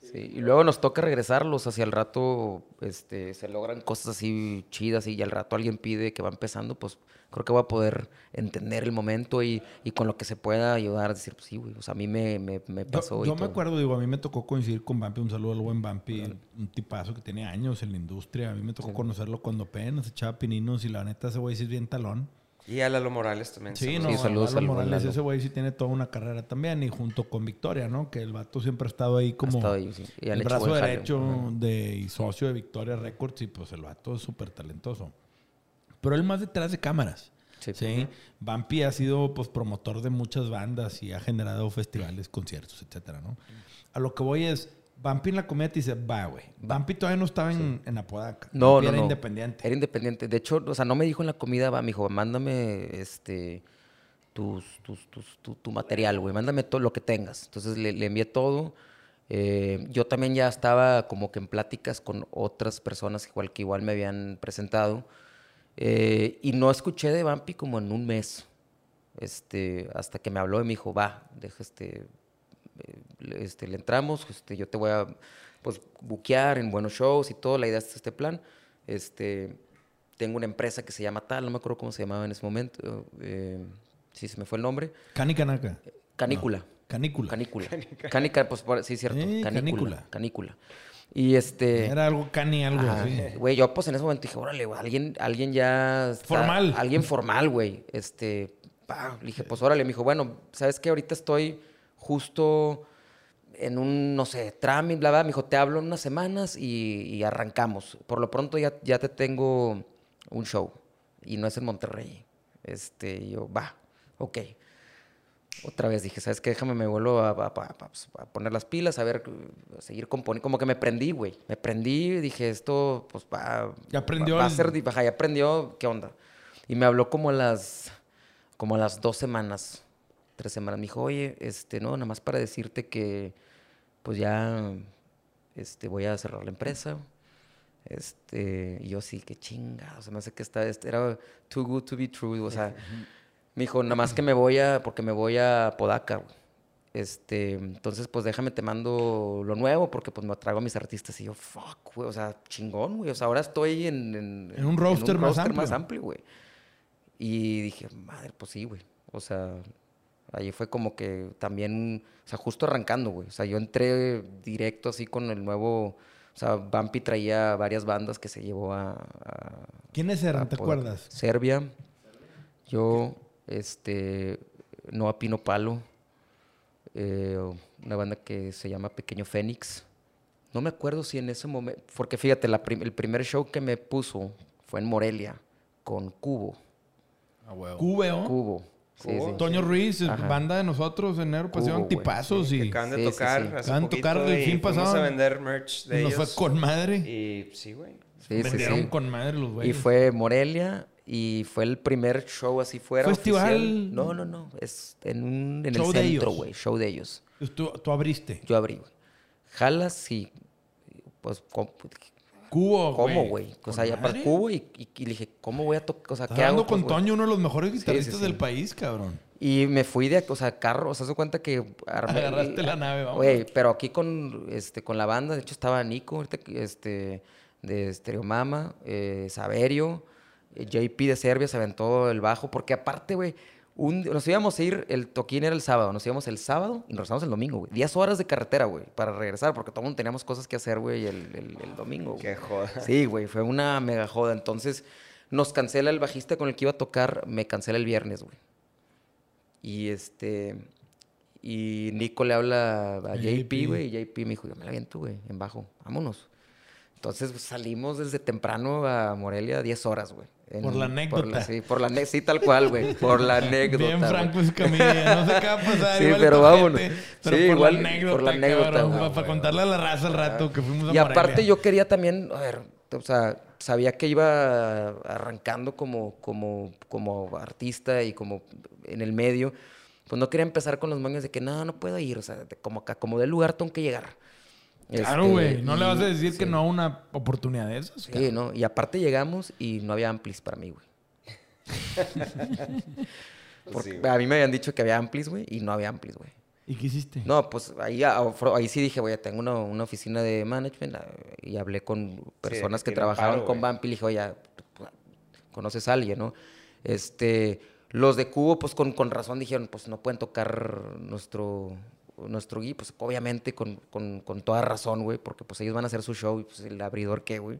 Sí, y luego nos toca regresarlos hacia el rato, este, se logran cosas así chidas y al rato alguien pide que va empezando, pues creo que voy a poder entender el momento y, y con lo que se pueda ayudar, decir, pues sí, güey, o sea, a mí me, me, me Yo, pasó. y yo me todo. acuerdo, digo, a mí me tocó coincidir con Bampi, un saludo al buen Bampi, un tipazo que tiene años en la industria. A mí me tocó conocerlo cuando apenas echaba pininos y la neta ese güey sí es bien talón. Y a Lalo Morales también. Sí, saludos. no, Sí, saludos Lalo al buen Morales, Lalo. ese güey sí tiene toda una carrera también y junto con Victoria, ¿no? Que el vato siempre ha estado ahí como estado ahí, sí, y el brazo derecho de, y socio de Victoria Records y pues el vato es súper talentoso. Pero él más detrás de cámaras. Sí. Sí. Vampi ha sido pues promotor de muchas bandas y ha generado festivales, conciertos, etcétera, ¿no? A lo que voy es, Vampi en la comedia te dice, va, güey. Vampi todavía no estaba en, en Apodaca. No, era no. independiente. Era independiente. De hecho, o sea, no me dijo en la comida, va, me dijo, mándame este tus, tus, tus- tu, tu material, güey, mándame todo lo que tengas. Entonces le, le envié todo. Eh, yo también ya estaba como que en pláticas con otras personas igual que igual me habían presentado. Eh, y no escuché de Vampi como en un mes. Este, hasta que me habló y me dijo, va, deja este, eh, este, le entramos, este, yo te voy a pues, buquear en buenos shows y todo, la idea es este plan. Este, tengo una empresa que se llama tal, no me acuerdo cómo se llamaba en ese momento, eh, sí se me fue el nombre, Cani Canaca. Canícula. Canícula. Canícula. Canícula, pues por- sí, cierto. Eh, canícula. canícula. Canícula. Y este. Era algo cani, algo Ajá. así. Güey, yo pues en ese momento dije, órale, güey, alguien, alguien ya... está- Formal. Alguien formal, güey. Este, le dije, pues órale, me dijo, bueno, ¿sabes qué? Ahorita estoy justo en un, no sé, trámite, bla, bla. Me dijo, te hablo en unas semanas y, y arrancamos. Por lo pronto ya, ya te tengo un show y no es en Monterrey. Este, yo, va, ok. Otra vez dije, ¿sabes qué? Déjame, me vuelvo a, a- a- pues, a poner las pilas, a ver, a seguir componiendo. Como que me prendí, güey. Me prendí, dije, esto, pues va. Ya aprendió Va, va a ser, ajá, ya aprendió, ¿qué onda? Y me habló como a las, como a las dos semanas, tres semanas. Me dijo, oye, este, no, nada más para decirte que, pues ya, este, voy a cerrar la empresa. Este, y yo sí, qué chinga, o sea, me hace que está, este, era too good to be true, o sea, me dijo, nada más que me voy a, porque me voy a Podaca. Este, entonces, pues déjame, te mando lo nuevo, porque pues me traigo a mis artistas. Y yo, fuck, güey, o sea, chingón, güey. O sea, ahora estoy en... En, En un roster más roster amplio. más amplio, güey. Y dije, madre, pues sí, güey. O sea, ahí fue como que también, o sea, justo arrancando, güey. O sea, yo entré directo así con el nuevo... O sea, Bumpy traía varias bandas que se llevó a... a- ¿Quiénes eran? a ¿Te acuerdas? Serbia, yo, este, Noah Pino Palo, eh, una banda que se llama Pequeño Fénix. No me acuerdo si en ese momento, porque fíjate, la prim- el primer show que me puso fue en Morelia, con Cubo. A huevo. Cubeo. Cubo. Sí, Cubo. sí. Toño Ruiz, Ajá. banda de nosotros en Negro Pasión, Cubo, güey, tipazos Que y acaban de tocar Acaban de tocar el y fin pasado. a vender merch de nos ellos. fue con madre. Y sí, güey. Vendieron sí. con madre los Y güeyes. fue Morelia y fue el primer show así fuera. ¿Festival? oficial. No, no, no. Es en, un, en Show el centro, güey. Show de ellos. Tú, tú abriste. Yo abrí, güey. Jalas y. Pues, ¿cómo, Cubo, cómo, güey? O sea, ¿Con ya para cubo y, y- y le dije, ¿cómo voy a tocar? O sea, ¿qué hago? con güey? Toño, uno de los mejores guitarristas sí. del país, cabrón. Y me fui de, o sea, carro, o sea, se cuenta que armé- Agarraste la nave, vamos. Güey, pero aquí con, este, con la banda, de hecho estaba Nico, este, de Stereomama, eh, Saverio, eh, JP de Serbia se aventó el bajo, porque aparte, güey, un- nos íbamos a ir, el toquín era el sábado, nos íbamos el sábado y nos regresamos el domingo, güey. 10 horas de carretera, güey, para regresar, porque todo el mundo teníamos cosas que hacer, güey, el, el- el domingo. güey. Qué joda. Sí, güey, fue una mega joda. Entonces, nos cancela el bajista con el que iba a tocar, me cancela el viernes, güey. Y este. Y Nico le habla a JP. JP, güey, y JP me dijo, yo me la viento, güey, en bajo, vámonos. Entonces pues, salimos desde temprano a Morelia 10 horas, güey. En- Por la anécdota. sí, por la sí, tal cual, güey. Por la [LAUGHS] anécdota. Bien. Franco Escamilla. No sé qué va a pasar. Sí, igual pero vámonos. gente, Pero Sí, por, igual, la anécdota, por la anécdota, cabrón. Para, contarle a la raza al rato que fuimos a Y aparte Morelia. yo quería también, a ver, o sea, sabía que iba arrancando como, como, como artista y como en el medio. Pues no quería empezar con los mangas de que no, no puedo ir. O sea, como, como del lugar tengo que llegar. Claro, Este, güey. No le vas a decir que no a una oportunidad de esas. Sí, no. Y aparte llegamos y no había amplis para mí, güey. [LAUGHS] Porque Sí, güey. a mí me habían dicho que había amplis, güey, y no había amplis, güey. ¿Y qué hiciste? No, pues ahí, ahí sí dije, güey, tengo una, una oficina de management y hablé con personas que trabajaban paro, con. Vampi y le dije, oye, conoces a alguien, ¿no? Este, los de Cubo, pues con, con razón dijeron, pues no pueden tocar nuestro, nuestro gui, pues obviamente con, con, con toda razón, güey, porque pues ellos van a hacer su show y pues el abridor qué, güey.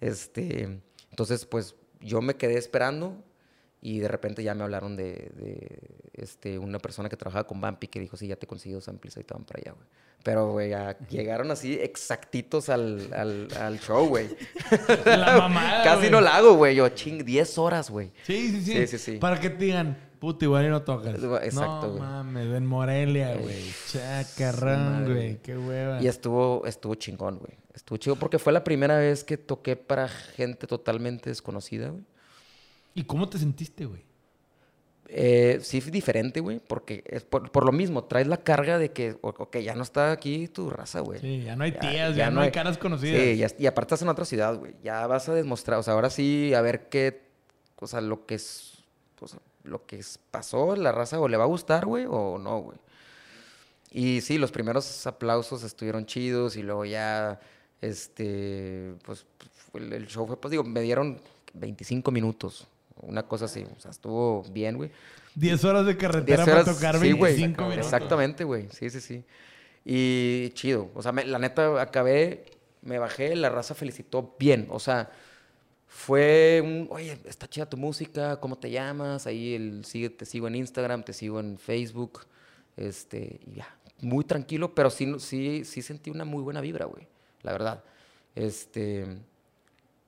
Este, entonces, pues yo me quedé esperando y de repente ya me hablaron de, de, este, una persona que trabajaba con Vampi que dijo, sí, ya te conseguí dos amplis, ahorita van para allá, güey. Pero, güey, llegaron así exactitos al, al, al show, güey. [LAUGHS] La mamada, [LAUGHS] Casi no la hago, güey. Yo, ching, 10 horas, güey. Sí, sí, sí. Sí, sí, sí. Para que te digan, puta, igual y no tocas. Exacto, No güey. mames, en Morelia, güey. Chacarrón, güey. Qué hueva. Y estuvo, estuvo chingón, güey. Estuvo chido porque fue la primera vez que toqué para gente totalmente desconocida, güey. ¿Y cómo te sentiste, güey? Eh, sí, diferente, güey, porque es por, por lo mismo, traes la carga de que, ok, ya no está aquí tu raza, güey. Sí, ya no hay tías, ya, no hay caras conocidas. Sí, ya- y aparte estás en otra ciudad, güey. Ya vas a demostrar, o sea, ahora sí, a ver qué, o sea, lo que es, o sea, lo que es- pasó, la raza o le va a gustar, güey, o no, güey. Y sí, los primeros aplausos estuvieron chidos y luego ya, este, pues, el show fue, pues digo, me dieron 25 minutos, una cosa así, o sea, estuvo bien, güey. 10 horas de 10 carretera horas, para tocar sí, güey. 25 minutos. Exactamente, güey. Sí, sí, sí. Y chido. O sea, me- la neta, acabé, me bajé, la raza felicitó bien. O sea, fue un, oye, está chida tu música, ¿cómo te llamas? Ahí el, sigue, te sigo en Instagram, te sigo en Facebook. Este, y ya. Muy tranquilo, pero sí, sí, sí sentí una muy buena vibra, güey. La verdad. Este.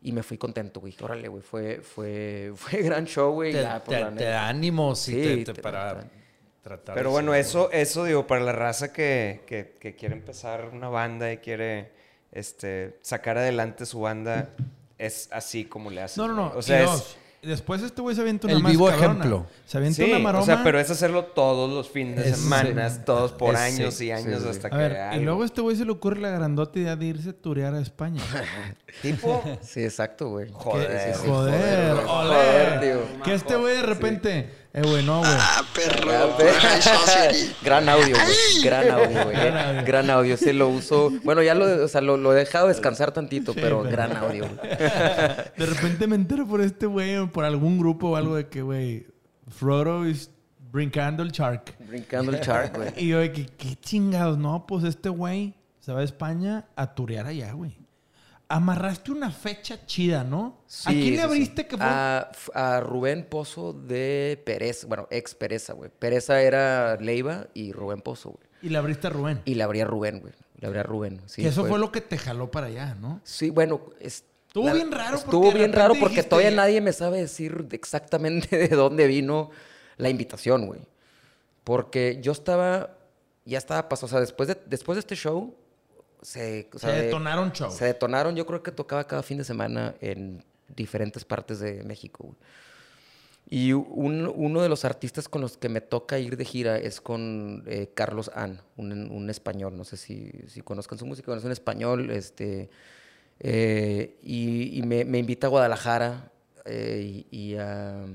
Y me fui contento, güey. Órale, güey. Fue, fue, [LAUGHS] fue gran show, güey. Te, ya, te- la te da ánimos y Sí, te- te- te- para te- tratar Pero de bueno, eso, eso digo, para la raza que, que, que quiere empezar una banda y quiere este, sacar adelante su banda, es así como le hacen. No, no, no. güey. O y sea, es, dos, Después este güey se avienta una El más vivo cabrona. ejemplo. Se avienta sí, una maroma. o sea, pero es hacerlo todos los fines de semana, sí. todos por Es- años sí, y años sí, sí. hasta A que... ver, y luego a este güey se le ocurre la grandota idea de irse a turear a España. [LAUGHS] Tipo, Sí, exacto, güey. Joder. Joder, güey. olé. Joder, tío. Que este güey de repente, eh, güey, no, güey. Ah, perro, [LAUGHS] sí. Gran audio, güey. Gran audio, güey. Gran audio. Gran audio. Sí, lo uso. Bueno, ya lo, o sea, lo, lo he dejado descansar tantito, Sí, pero pero- gran audio. güey. [LAUGHS] De repente me entero por este güey o por algún grupo o algo de que, güey, Frodo is brincando el shark. Brincando el shark, güey. [LAUGHS] Y yo de que, qué chingados, no, pues este güey se va a España a turear allá, güey. Amarraste una fecha chida, ¿no? ¿A Sí, quién le abriste sí. que fue? A, a Rubén Pozo de Pereza. Bueno, ex Pereza, güey. Pereza era Leiva y Rubén Pozo, güey. Y le abriste a Rubén. Y le abría Rubén, güey. Le abría Rubén. Sí, que eso fue... lo que te jaló para allá, ¿no? Sí, bueno, es, Estuvo La- bien raro. Estuvo bien raro porque dijiste, todavía nadie me sabe decir exactamente [LAUGHS] de dónde vino la invitación, güey. Porque yo estaba, ya estaba pasado, o sea, después de, después de este show, se, o sea, detonaron shows. Se detonaron, yo creo que tocaba cada fin de semana en diferentes partes de México, güey. Y un- uno de los artistas con los que me toca ir de gira es con eh, Carlos An, un, un español. No sé si, si conozcan su música, es un español. Este, eh, y y me, me invita a Guadalajara eh, y, y a...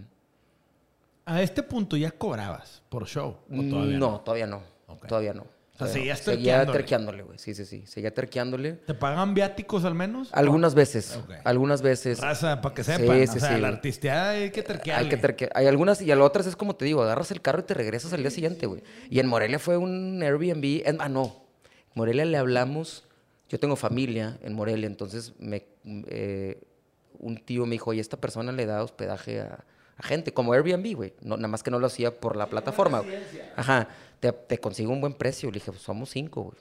A este punto ya cobrabas por show. ¿o todavía no, todavía no. Todavía no. Sea, Todavía no. seguías Seguía terqueándole. güey. Sí, sí, sí. Seguía terqueándole. ¿Te pagan viáticos al menos? Algunas veces. Algunas veces. Raza, para que Sí, sepan. sí, o sea, sí. la artisteada hay que terquearle. Hay que terque- Hay algunas y a las otras es como te digo, agarras el carro y te regresas al día siguiente, güey. Y en Morelia fue un Airbnb. en- ah, no. En Morelia le hablamos. Yo tengo familia en Morelia, entonces me, eh, un tío me dijo, oye, esta persona le da hospedaje a, a gente, como Airbnb, güey. No, nada más que no lo hacía por la plataforma. güey. Ajá. Te, te consigo un buen precio. Le dije, pues somos cinco, güey.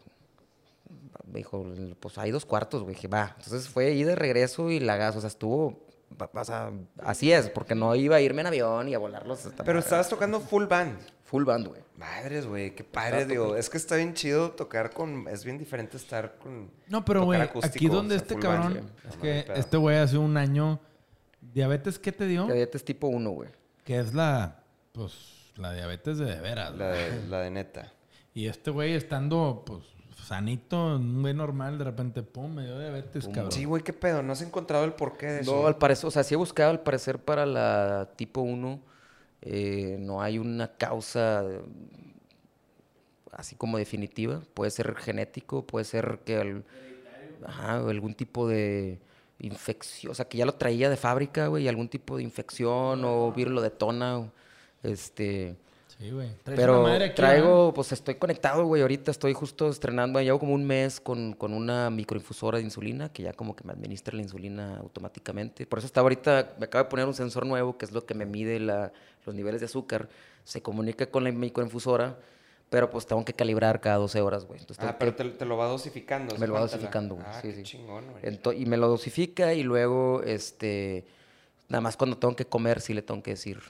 Me dijo, pues hay dos cuartos, güey. Dije, va. Entonces fue ir de regreso y la gas, o sea, estuvo. O sea, así es, porque no iba a irme en avión y a volarlos. hasta Pero estabas tocando full band. Full band, güey. Madres, güey, qué padre, digo. Es que está bien chido tocar con. Es bien diferente estar con. No, pero güey, aquí o donde sea, este cabrón... band. Es que no este güey hace un año... ¿Diabetes qué te dio? Diabetes tipo 1, güey. Que es la... Pues la diabetes de de veras. La güey. de, la de neta. Y este güey estando, pues, sanito, un güey normal, de repente, pum, me dio diabetes, cabrón. Sí, güey, qué pedo. No has encontrado el porqué de eso. No, al parecer, o sea, sí he buscado al parecer para la tipo 1. eh, no hay una causa eh, así como definitiva. Puede ser genético, puede ser que al- ajá, algún tipo de infección, o sea, que ya lo traía de fábrica, güey, algún tipo de infección o virus lo detona. o, este, Sí, güey. Pero una madre aquí, traigo, pues estoy conectado, güey. Ahorita estoy justo estrenando, llevo como un mes con, con una microinfusora de insulina que ya como que me administra la insulina automáticamente. Por eso estaba ahorita, me acabo de poner un sensor nuevo que es lo que me mide la- los niveles de azúcar. Se comunica con la microinfusora, pero pues tengo que calibrar cada 12 horas, güey. Entonces Ah, pero que- te, te lo va dosificando. me lo va dosificando, güey. Ah, sí, qué sí. chingón, güey. Ento- y me lo dosifica y luego, este, nada más cuando tengo que comer, sí le tengo que decir,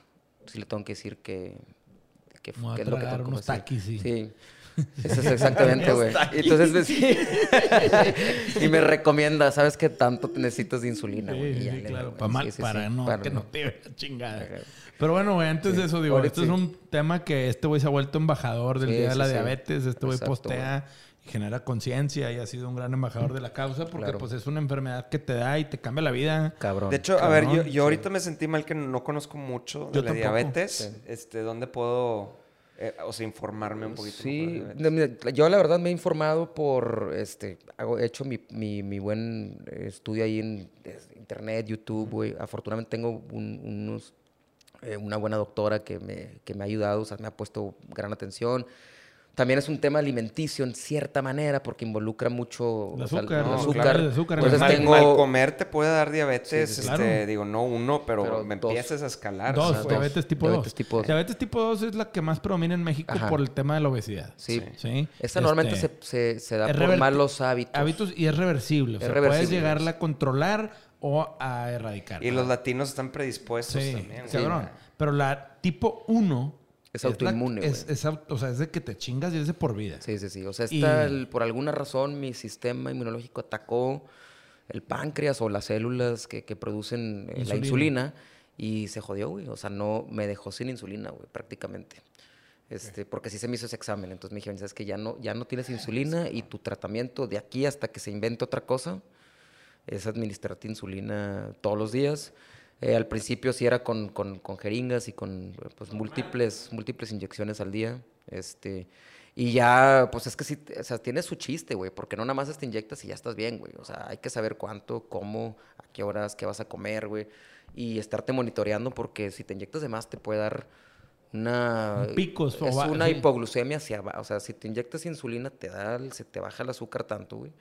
sí le tengo que decir que, que, que es lo que tengo que unos comer, taquis, sí. Sí. [LAUGHS] Eso es exactamente, güey. Y Entonces, pues, sí. [LAUGHS] y me recomienda, ¿sabes qué tanto te necesitas de insulina, güey? Sí, sí, claro. doy, Pa' güey. mal- Sí, sí, para sí, no, para que no no. te vea chingada. Pero bueno, güey, antes de eso, digo, Ahora este es un tema que este güey se ha vuelto embajador del Sí, Día de la sí. Diabetes. Este güey postea y genera conciencia y ha sido un gran embajador de la causa porque Claro. pues es una enfermedad que te da y te cambia la vida. Cabrón. De hecho, a ver, yo, yo sí. ahorita me sentí mal que no conozco mucho de Yo la tampoco. diabetes. Sí. Este, ¿dónde puedo, eh, o sea, informarme un poquito? Sí, mira, yo la verdad me he informado por, este, hago, he hecho mi, mi, mi buen estudio ahí en es- internet, YouTube, güey. Afortunadamente tengo un- unos, eh, una buena doctora que me, que me ha ayudado, o sea, me ha puesto gran atención. También es un tema alimenticio en cierta manera porque involucra mucho El o sea, azúcar, el los azúcar. niveles de azúcar Entonces mal, sangre. tengo... mal comer te puede dar diabetes, Sí, sí, este, claro. digo, no uno, pero, Pero me dos. empiezas a escalar. Dos, diabetes tipo 2. Diabetes tipo dos. Diabetes tipo 2 es la que más predomina en México Ajá. por el tema de la obesidad. Sí. ¿Sí? Esta normalmente Este, se, se, se da es por malos hábitos. Hábitos y es reversible. O Es sea, puedes reversible, llegarla a controlar o a erradicar. Y los latinos están predispuestos Sí, también. cabrón. Pero la tipo 1 Es autoinmune, es, güey. es o sea, es de que te chingas y es de por vida. Sí, sí, sí. O sea, Y- esta, el- por alguna razón mi sistema inmunológico atacó el páncreas o las células que, que producen eh, la Insulina. insulina y se jodió, güey. O sea, no me dejó sin insulina, güey, prácticamente. Este, porque sí se me hizo ese examen. Entonces me dijeron, sabes que ya no, ya no tienes insulina y tu tratamiento de aquí hasta que se invente otra cosa es administrarte insulina todos los días. Eh, al principio sí era con, con- con jeringas y con pues, múltiples, múltiples inyecciones al día. Este, y ya, pues es que sí, o sea, tiene su chiste, güey, porque no nada más te inyectas y ya estás bien, güey. O sea, hay que saber cuánto, cómo, a qué horas, qué vas a comer, güey. Y estarte monitoreando porque si te inyectas de más te puede dar una... Un picos Es una hipoglucemia hacia abajo. O sea, si te inyectas insulina te da, se te baja el azúcar tanto, güey,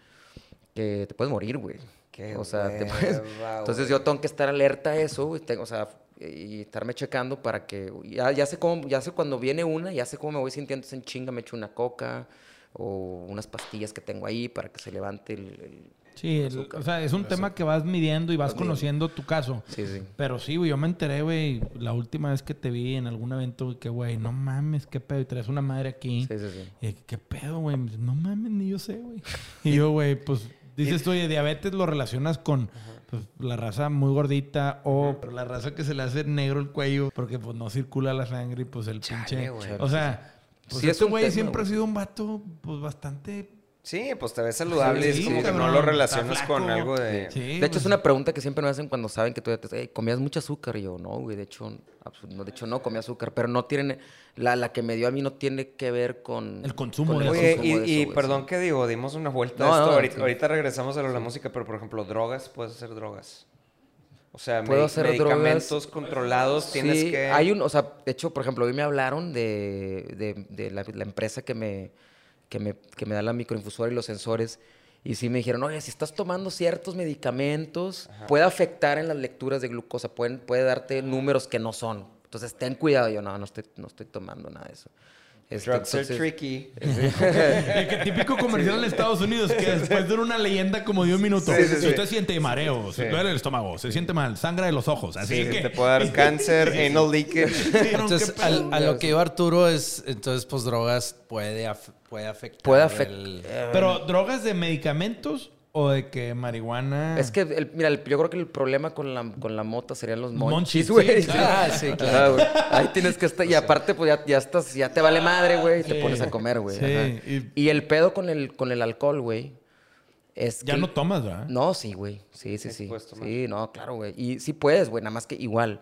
que te puedes morir, güey. Qué o sea, te puedes... Entonces yo tengo que estar alerta a eso, güey, tengo- o sea, y estarme checando para que ya, ya sé cómo, ya sé cuando viene una, ya sé cómo me voy sintiendo, entonces en chinga me echo una coca o unas pastillas que tengo ahí para que se levante el, el- Sí, el- o sea, es un tema que vas midiendo y vas conociendo tu caso. Sí, sí. Pero sí, güey, yo me enteré, güey, la última vez que te vi en algún evento, güey, que, güey, no mames, qué pedo, y traes una madre aquí. Sí, sí, sí. Y ¿qué pedo, güey? No mames, ni yo sé, güey. [LAUGHS] Y yo, güey, pues, dices tú, oye, diabetes lo relacionas con pues, la raza muy gordita o la raza que se le hace negro el cuello porque, pues, no circula la sangre y, pues, el Chale, pinche... güey. O sea, pues, Sí, este güey siempre ha sido un vato, pues, bastante... Sí, pues te ves saludable y Sí, es como que cabrón, no lo relacionas con algo de... Sí, De hecho, pues, es una pregunta que siempre me hacen cuando saben que tú ya te... "Ey, ¿Comías mucho azúcar? Y yo, no, güey, de hecho, no, de hecho no comía azúcar. Pero no tiene... La, la que me dio a mí no tiene que ver con... El consumo con el y, de y eso, güey, perdón sí. que digo, dimos una vuelta No, a esto. no, ahorita, sí. ahorita regresamos a lo de la música, pero por ejemplo, drogas, puedes hacer drogas. O sea, Puedo medi- hacer medicamentos drogas. controlados, tienes Sí, que... hay un, o sea, de hecho, por ejemplo, hoy me hablaron de, de- de la, la empresa que me, que, me, que me da la microinfusora y los sensores. Y sí me dijeron, oye, si estás tomando ciertos medicamentos, puede afectar en las lecturas de glucosa, pueden, puede darte números que no son. Entonces, ten cuidado. Yo, no, no estoy, no estoy tomando nada de eso. Este, Drugs are entonces- tricky. [LAUGHS] El que típico comercial en Estados Unidos que después de una leyenda como de un minuto. Sí, sí, sí. Si usted siente mareo, se Sí. duele el estómago, se siente mal, sangra de los ojos. Así Sí, que. te puede dar [LAUGHS] cáncer, anal leakage. Entonces, al- a lo que iba Arturo es, entonces, pues drogas puede, af- puede afectar. Puede afectar. el- Pero, ¿drogas de medicamentos o de que marihuana? Es que, el- mira, el- yo creo que el problema con la, con la mota serían los Monchis, monchis, güey. sí, [LAUGHS] Ah, sí, claro. Ajá, güey. Ahí tienes que estar. Y aparte, pues ya, ya estás, ya te vale madre, güey, y te Sí. pones a comer, güey. Sí, y- Y... el pedo con el, con el alcohol, güey. Es Ya que- no tomas, ¿verdad? No, sí, güey. Sí, sí, Sí, sí. Sí, no, claro, güey. Y sí puedes, güey, nada más que igual.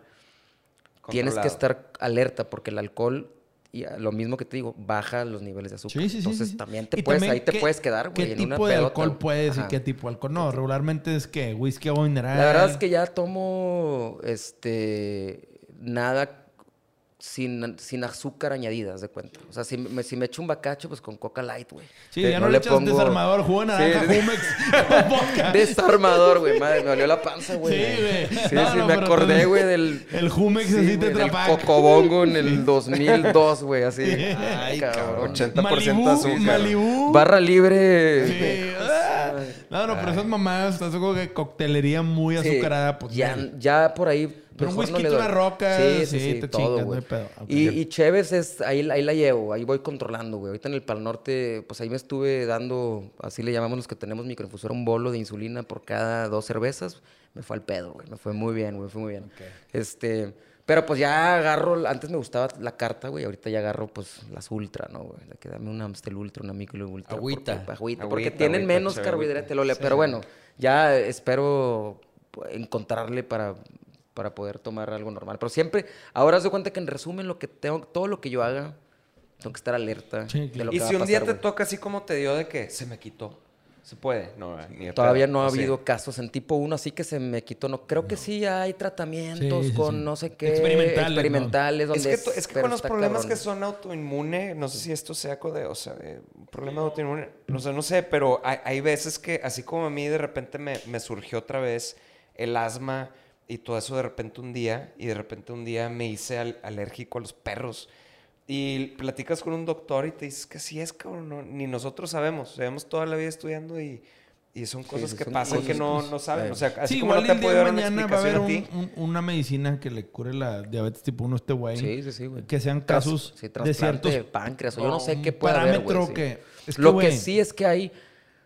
Tienes que estar alerta porque el alcohol, y a- lo mismo que te digo, baja los niveles de azúcar. Sí, sí, Entonces sí, también te Y puedes, también, ahí te ¿qué- puedes quedar, güey. ¿Qué en una tipo de alcohol puedes y qué tipo de alcohol? No, regularmente es que whisky o mineral. La verdad es que ya tomo este nada sin, sin azúcar añadida, haz de cuenta. O sea, si me, si me echo un bacacho, pues con coca light, güey. Sí, Que ya no, le echas desarmador, jugo de naranja, Sí. Jumex. [LAUGHS] Desarmador, güey. Madre, me dolió la panza, güey. Sí, güey. Sí, No, sí, no, me acordé, güey, del... El Jumex sí, así te del atrapa. Cocobongo en el 2002, güey, así. Ay, cabrón. 80% Malibu, azúcar. Malibu. Barra libre. Sí. ah. No, no, pero esas mamadas, estás como que coctelería muy azucarada, pues. ya, ya por ahí. Pero un no whisky, doy. una roca, Sí, sí, sí, sí, te todo, chingas, no pedo. Y, y Chévez es, ahí, ahí la llevo, ahí voy controlando, güey. Ahorita en el Pal Norte, pues ahí me estuve dando, así le llamamos los que tenemos microinfusora, un bolo de insulina por cada dos cervezas. Me fue al pedo, güey. Me fue muy bien, güey, me fue muy bien. Este, pero pues ya agarro, antes me gustaba la carta, güey. Ahorita ya agarro, pues, las ultra, ¿no, güey? La que dame una Amstel Ultra, una micro ultra. Agüita. porque- agüita, porque Agüita, tienen agüita, menos carbohidratos. Lole, pero bueno, ya espero encontrarle para, para poder tomar algo normal. Pero siempre, ahora de cuenta que en resumen, lo que tengo, todo lo que yo haga, tengo que estar alerta Sí, de claro. lo que Y va si a un día te toca así como te dio de que se me quitó. ¿Se puede? No, ni de Todavía no ha habido casos en tipo 1, así que se me quitó. No, creo que sí hay tratamientos Sí, sí, con sí. no sé qué. Experimentales, ¿no? experimentales, Es que, es con los problemas cabrón. que son autoinmune, no sé si esto sea de, o sea, de un problema de autoinmune, no sé, no sé, pero hay, hay veces que, así como a mí de repente me, me surgió otra vez el asma y todo eso de repente un día, y de repente un día me hice al- alérgico a los perros. Y platicas con un doctor y te dices que sí es, cabrón, no, ni nosotros sabemos, llevamos toda la vida estudiando y, y son cosas sí, que son pasan cosas que no, que- no saben. O sea, así sí, como igual no te día dar de una mañana va a haber explicación a un- ti. un- una medicina que le cure la diabetes tipo 1 a este güey. Sí, sí, sí, güey. Que sean casos sí, de ciertos... de páncreas, o yo no sé un qué puede haber, güey, parámetro sí. que... es Lo que güey, sí es que hay,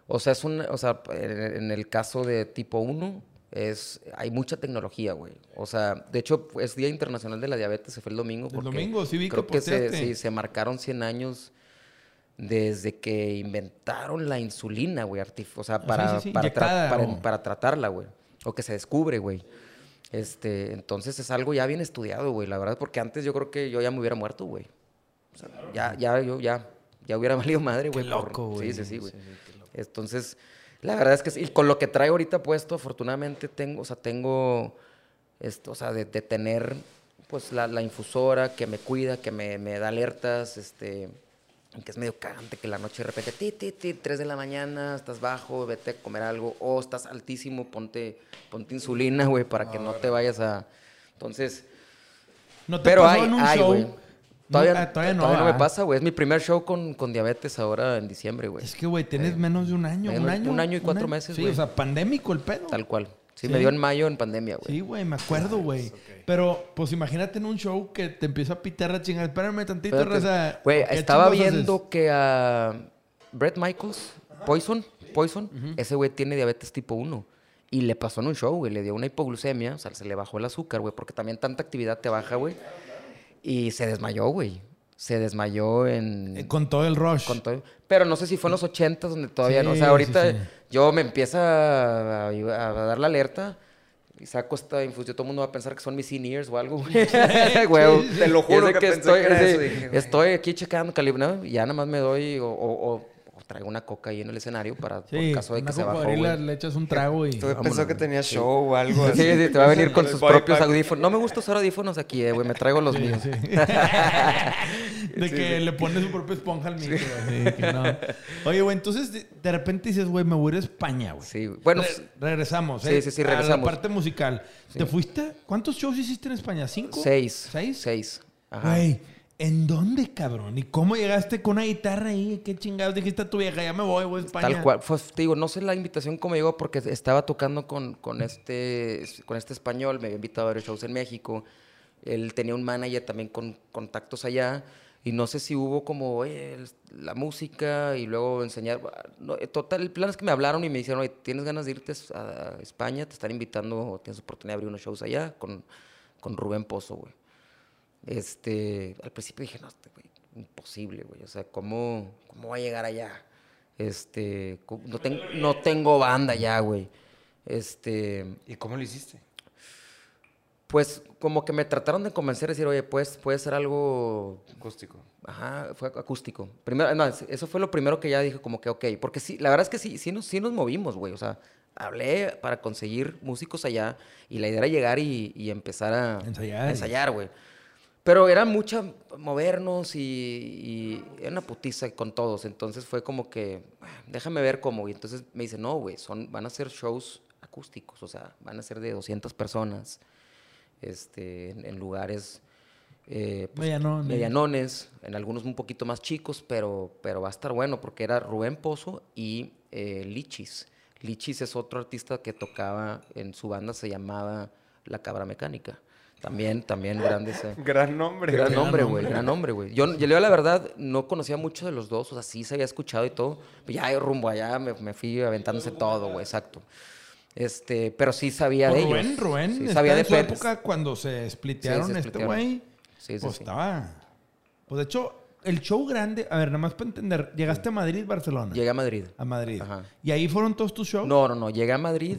o sea, es un, o sea, en, en el caso de tipo 1, es, hay mucha tecnología, güey. O sea, de hecho, es Día Internacional de la Diabetes, se fue el domingo. El domingo, sí vi que creo que se, posteaste. sí, se marcaron 100 años desde que inventaron la insulina, güey. O sea, para, sí, sí, para, tra- para- para tratarla, güey. O que se descubre, güey. Este, entonces es algo ya bien estudiado, güey, la verdad, porque antes yo creo que yo ya me hubiera muerto, güey. O sea, ya, ya, yo ya, ya hubiera [LAUGHS] valido madre, güey. loco, güey. Sí, sí, sí, güey. Entonces, la verdad es que sí. Y con lo que traigo ahorita puesto, afortunadamente tengo, o sea, tengo, esto, o sea, de, de tener, pues, la, la infusora que me cuida, que me, me da alertas, este, que es medio cagante que la noche de repente, ti, ti, ti, 3 de la mañana, estás bajo, vete a comer algo, o estás altísimo, ponte, ponte insulina, güey, para que no te vayas a... Entonces, ¿No te pero pasó hay, en un hay, show. Todavía, No, ah, todavía no, todavía no me ah. pasa, güey. Es mi primer show con, con diabetes ahora en diciembre, güey. Es que, güey, tienes menos de un año. menos- un año. un año y cuatro meses, Sí, güey. o sea, pandémico el pedo. Tal cual. Sí, Sí. me dio en mayo en pandemia, güey. Sí, güey, me acuerdo, güey. Pero, pues imagínate en un show que te empieza a pitar la chingada. Espérame tantito, Espérate. raza. Güey, ¿Qué estaba viendo que a Brett Michaels, Poison, Poison, ese güey tiene diabetes tipo 1. Y le pasó en un show, güey. Le dio una hipoglucemia, o sea, se le bajó el azúcar, güey, porque también tanta actividad te baja, güey. Y se desmayó, güey. Se desmayó en... Eh, Con todo el rush. con todo- Pero no sé si fue en los 80 donde todavía no. O Sí, sea, ahorita sí, sí. yo me empieza a, a dar la alerta y saco esta infusión. Todo el mundo va a pensar que son mis in-ears o algo, güey. [LAUGHS] [LAUGHS] Te lo juro de que pensé estoy, que era sí, eso, dije, estoy aquí checando calibre, y ya nada más me doy o- o- o traigo una coca ahí en el escenario para por Sí, caso de que se bajó, cocodrila, güey. le echas un trago y... Vámonos, pensado que tenía show o algo Sí, así. sí, te va a venir [LAUGHS] con sus propios pack. audífonos. No me gusta usar audífonos aquí, eh, güey. Me traigo los míos. Sí. [LAUGHS] de que le pone su propia esponja al micro. que no. Oye, güey, entonces de, repente dices, güey, me voy a ir a España, güey. Sí. Bueno, Re- regresamos, sí, ¿eh? sí, sí, A la regresamos. parte musical. ¿Te fuiste? ¿Cuántos shows hiciste en España? ¿Cinco? seis. ¿Seis? Seis. Ajá. Güey, ¿en dónde, cabrón? ¿Y cómo llegaste con una guitarra ahí? ¿Qué chingados dijiste a tu vieja? Ya me voy, güey, a España. Tal cual. Fue, te digo, no sé la invitación cómo llegó porque estaba tocando con, con, este, con este español. Me había invitado a varios shows en México. Él tenía un manager también con contactos allá. Y no sé si hubo como, oye, la música y luego enseñar. Eh, total, el plan es que me hablaron y me dijeron, oye, ¿tienes ganas de irte a España? Te están invitando tienes oportunidad de abrir unos shows allá con, con Rubén Pozo, güey. Este, al principio dije, no, este güey, imposible, güey. O sea, ¿cómo, ¿cómo va a llegar allá? Este, no, ten- no tengo banda ya, güey. Este, ¿Y cómo lo hiciste? pues como que me trataron de convencer, decir, oye, pues puede ser algo Acústico. Ajá, fue acústico. Primero, no, eso fue lo primero que ya dije, como que, ok, porque sí, la verdad es que sí, sí nos, sí nos movimos, güey. O sea, hablé para conseguir músicos allá y la idea era llegar y, y empezar a Ensayar. a ensayar, güey. Pero era mucha movernos y, y era una putiza con todos. Entonces fue como que, "Ah, déjame ver cómo. Y entonces me dice, no, güey, son, van a ser shows acústicos. O sea, van a ser de 200 personas este, en, en lugares eh, pues, Medianones. medianones, en algunos un poquito más chicos, pero, pero va a estar bueno porque era Rubén Pozo y eh, Lichis. Lichis es otro artista que tocaba en su banda, se llamaba La Cabra Mecánica. También, también grande ese. [LAUGHS] Gran nombre. Gran güey. nombre, güey, gran nombre, güey. Yo, yo, la verdad, no conocía mucho de los dos, o sea, sí se había escuchado y todo. pero Ya rumbo allá me, me fui aventándose todo, güey, exacto. Este, pero sí sabía Pues de Rubén, ellos. Rubén, Sí, sabía de en su Pérez. época cuando se splitearon Sí, se este güey. Sí, sí, pues sí. estaba... Pues de hecho, el show grande... A ver, nada más para entender. Llegaste a Madrid, Barcelona. Llegué a Madrid. A Madrid. Ajá. ¿Y ahí fueron todos tus shows? No, no, no. Llegué a Madrid.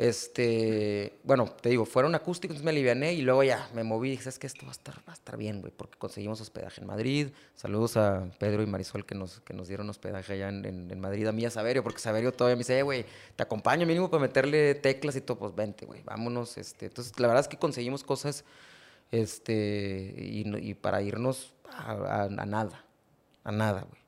Este, bueno, te digo, fueron acústicos, me aliviané y luego ya me moví y dije, ¿sabes qué? Esto va a estar, va a estar bien, güey, porque conseguimos hospedaje en Madrid. Saludos a Pedro y Marisol que nos, que nos dieron hospedaje allá en, en- Madrid, a mí a Saverio, porque Saverio todavía me dice, "Eh, güey, te acompaño mínimo para meterle teclas y todo, pues vente, güey, vámonos. Este. Entonces, la verdad es que conseguimos cosas este, y, y para irnos a- a nada, a nada, güey.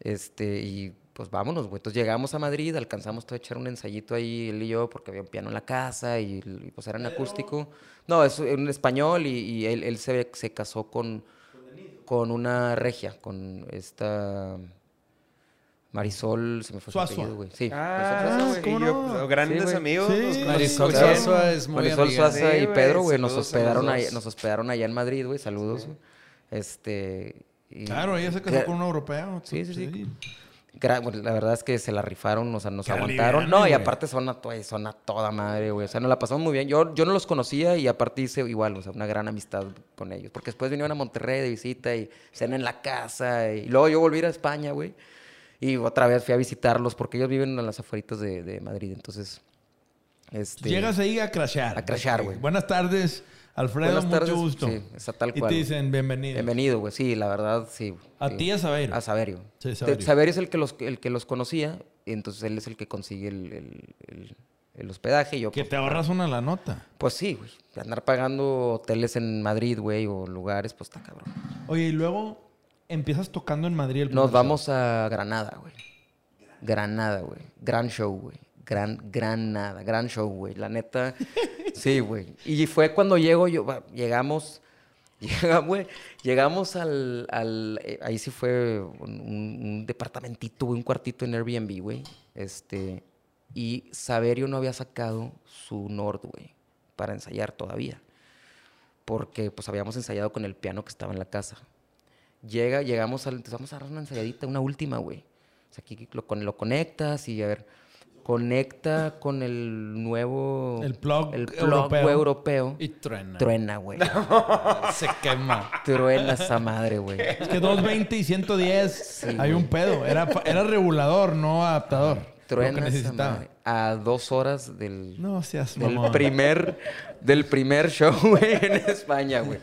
Este, y pues vámonos, güey. Entonces llegamos a Madrid, alcanzamos todo a echar un ensayito ahí, él y yo, porque había un piano en la casa y, y, pues era en acústico. No, es un español y, y él, él se, se casó con, con una regia, con esta Marisol, se me fue su apellido, güey. Sí, Ah, Marisol Suazua. güey, ¿cómo y yo, no? pues, grandes Sí, amigos. Sí. Marisol allá. Suazua es muy Marisol amiga. Suaza Sí, y Pedro, güey, nos hospedaron, ahí, nos hospedaron allá en Madrid, güey. Saludos. güey. Este. y- Claro, ella se casó con un europeo. Sí, sí, sí. La verdad es que se la rifaron, o sea, nos Qué aguantaron. No, y aparte son a, son a toda madre, güey. O sea, nos la pasamos muy bien. Yo, yo no los conocía y aparte hice igual, o sea, una gran amistad con ellos. Porque después vinieron a Monterrey de visita y cena en la casa. Y luego yo volví a España, güey. Y otra vez fui a visitarlos porque ellos viven en las afueritas de, de Madrid. Entonces, este... Llegas ahí a crashear. A crashear, güey. Buenas tardes, Alfredo. Buenas tardes. Mucho gusto. Sí, está tal Y cual. te dicen bienvenido. Bienvenido, güey. Sí, la verdad, sí. A sí. ti y a Saverio. A Saverio. Sí, Saverio. Saverio es el que los, el que los conocía, y entonces él es el que consigue el, el- el- el hospedaje. Y yo, Que pues, te ahorras una la nota. pues sí, güey. Andar pagando hoteles en Madrid, güey, o lugares, pues está cabrón. Oye, y luego empiezas tocando en Madrid el Nos vamos a Granada, güey. Granada, güey. Gran show, güey. Gran, Granada, gran show, güey. La neta, [LAUGHS] sí, güey. Y fue cuando llego, yo, llegamos [LAUGHS] Llega, güey, llegamos al, al- eh, ahí sí fue un, un- departamentito, güey, un cuartito en Airbnb, güey. Este, y Saverio no había sacado su Nord, güey, para ensayar todavía. Porque, pues, habíamos ensayado con el piano que estaba en la casa. Llega, llegamos al, entonces vamos a dar una ensayadita, una última, güey. O sea, aquí lo, lo conectas y, a ver, conecta con el nuevo... El plug el plug europeo. europeo. Y truena. Truena, güey. [LAUGHS] Se quema. Truena esa madre, güey. Es que 220 y 110 Sí, hay un pedo. Era, era regulador, no adaptador. Truena esa madre. A dos horas del, No seas del primer del primer show, güey, en España, güey.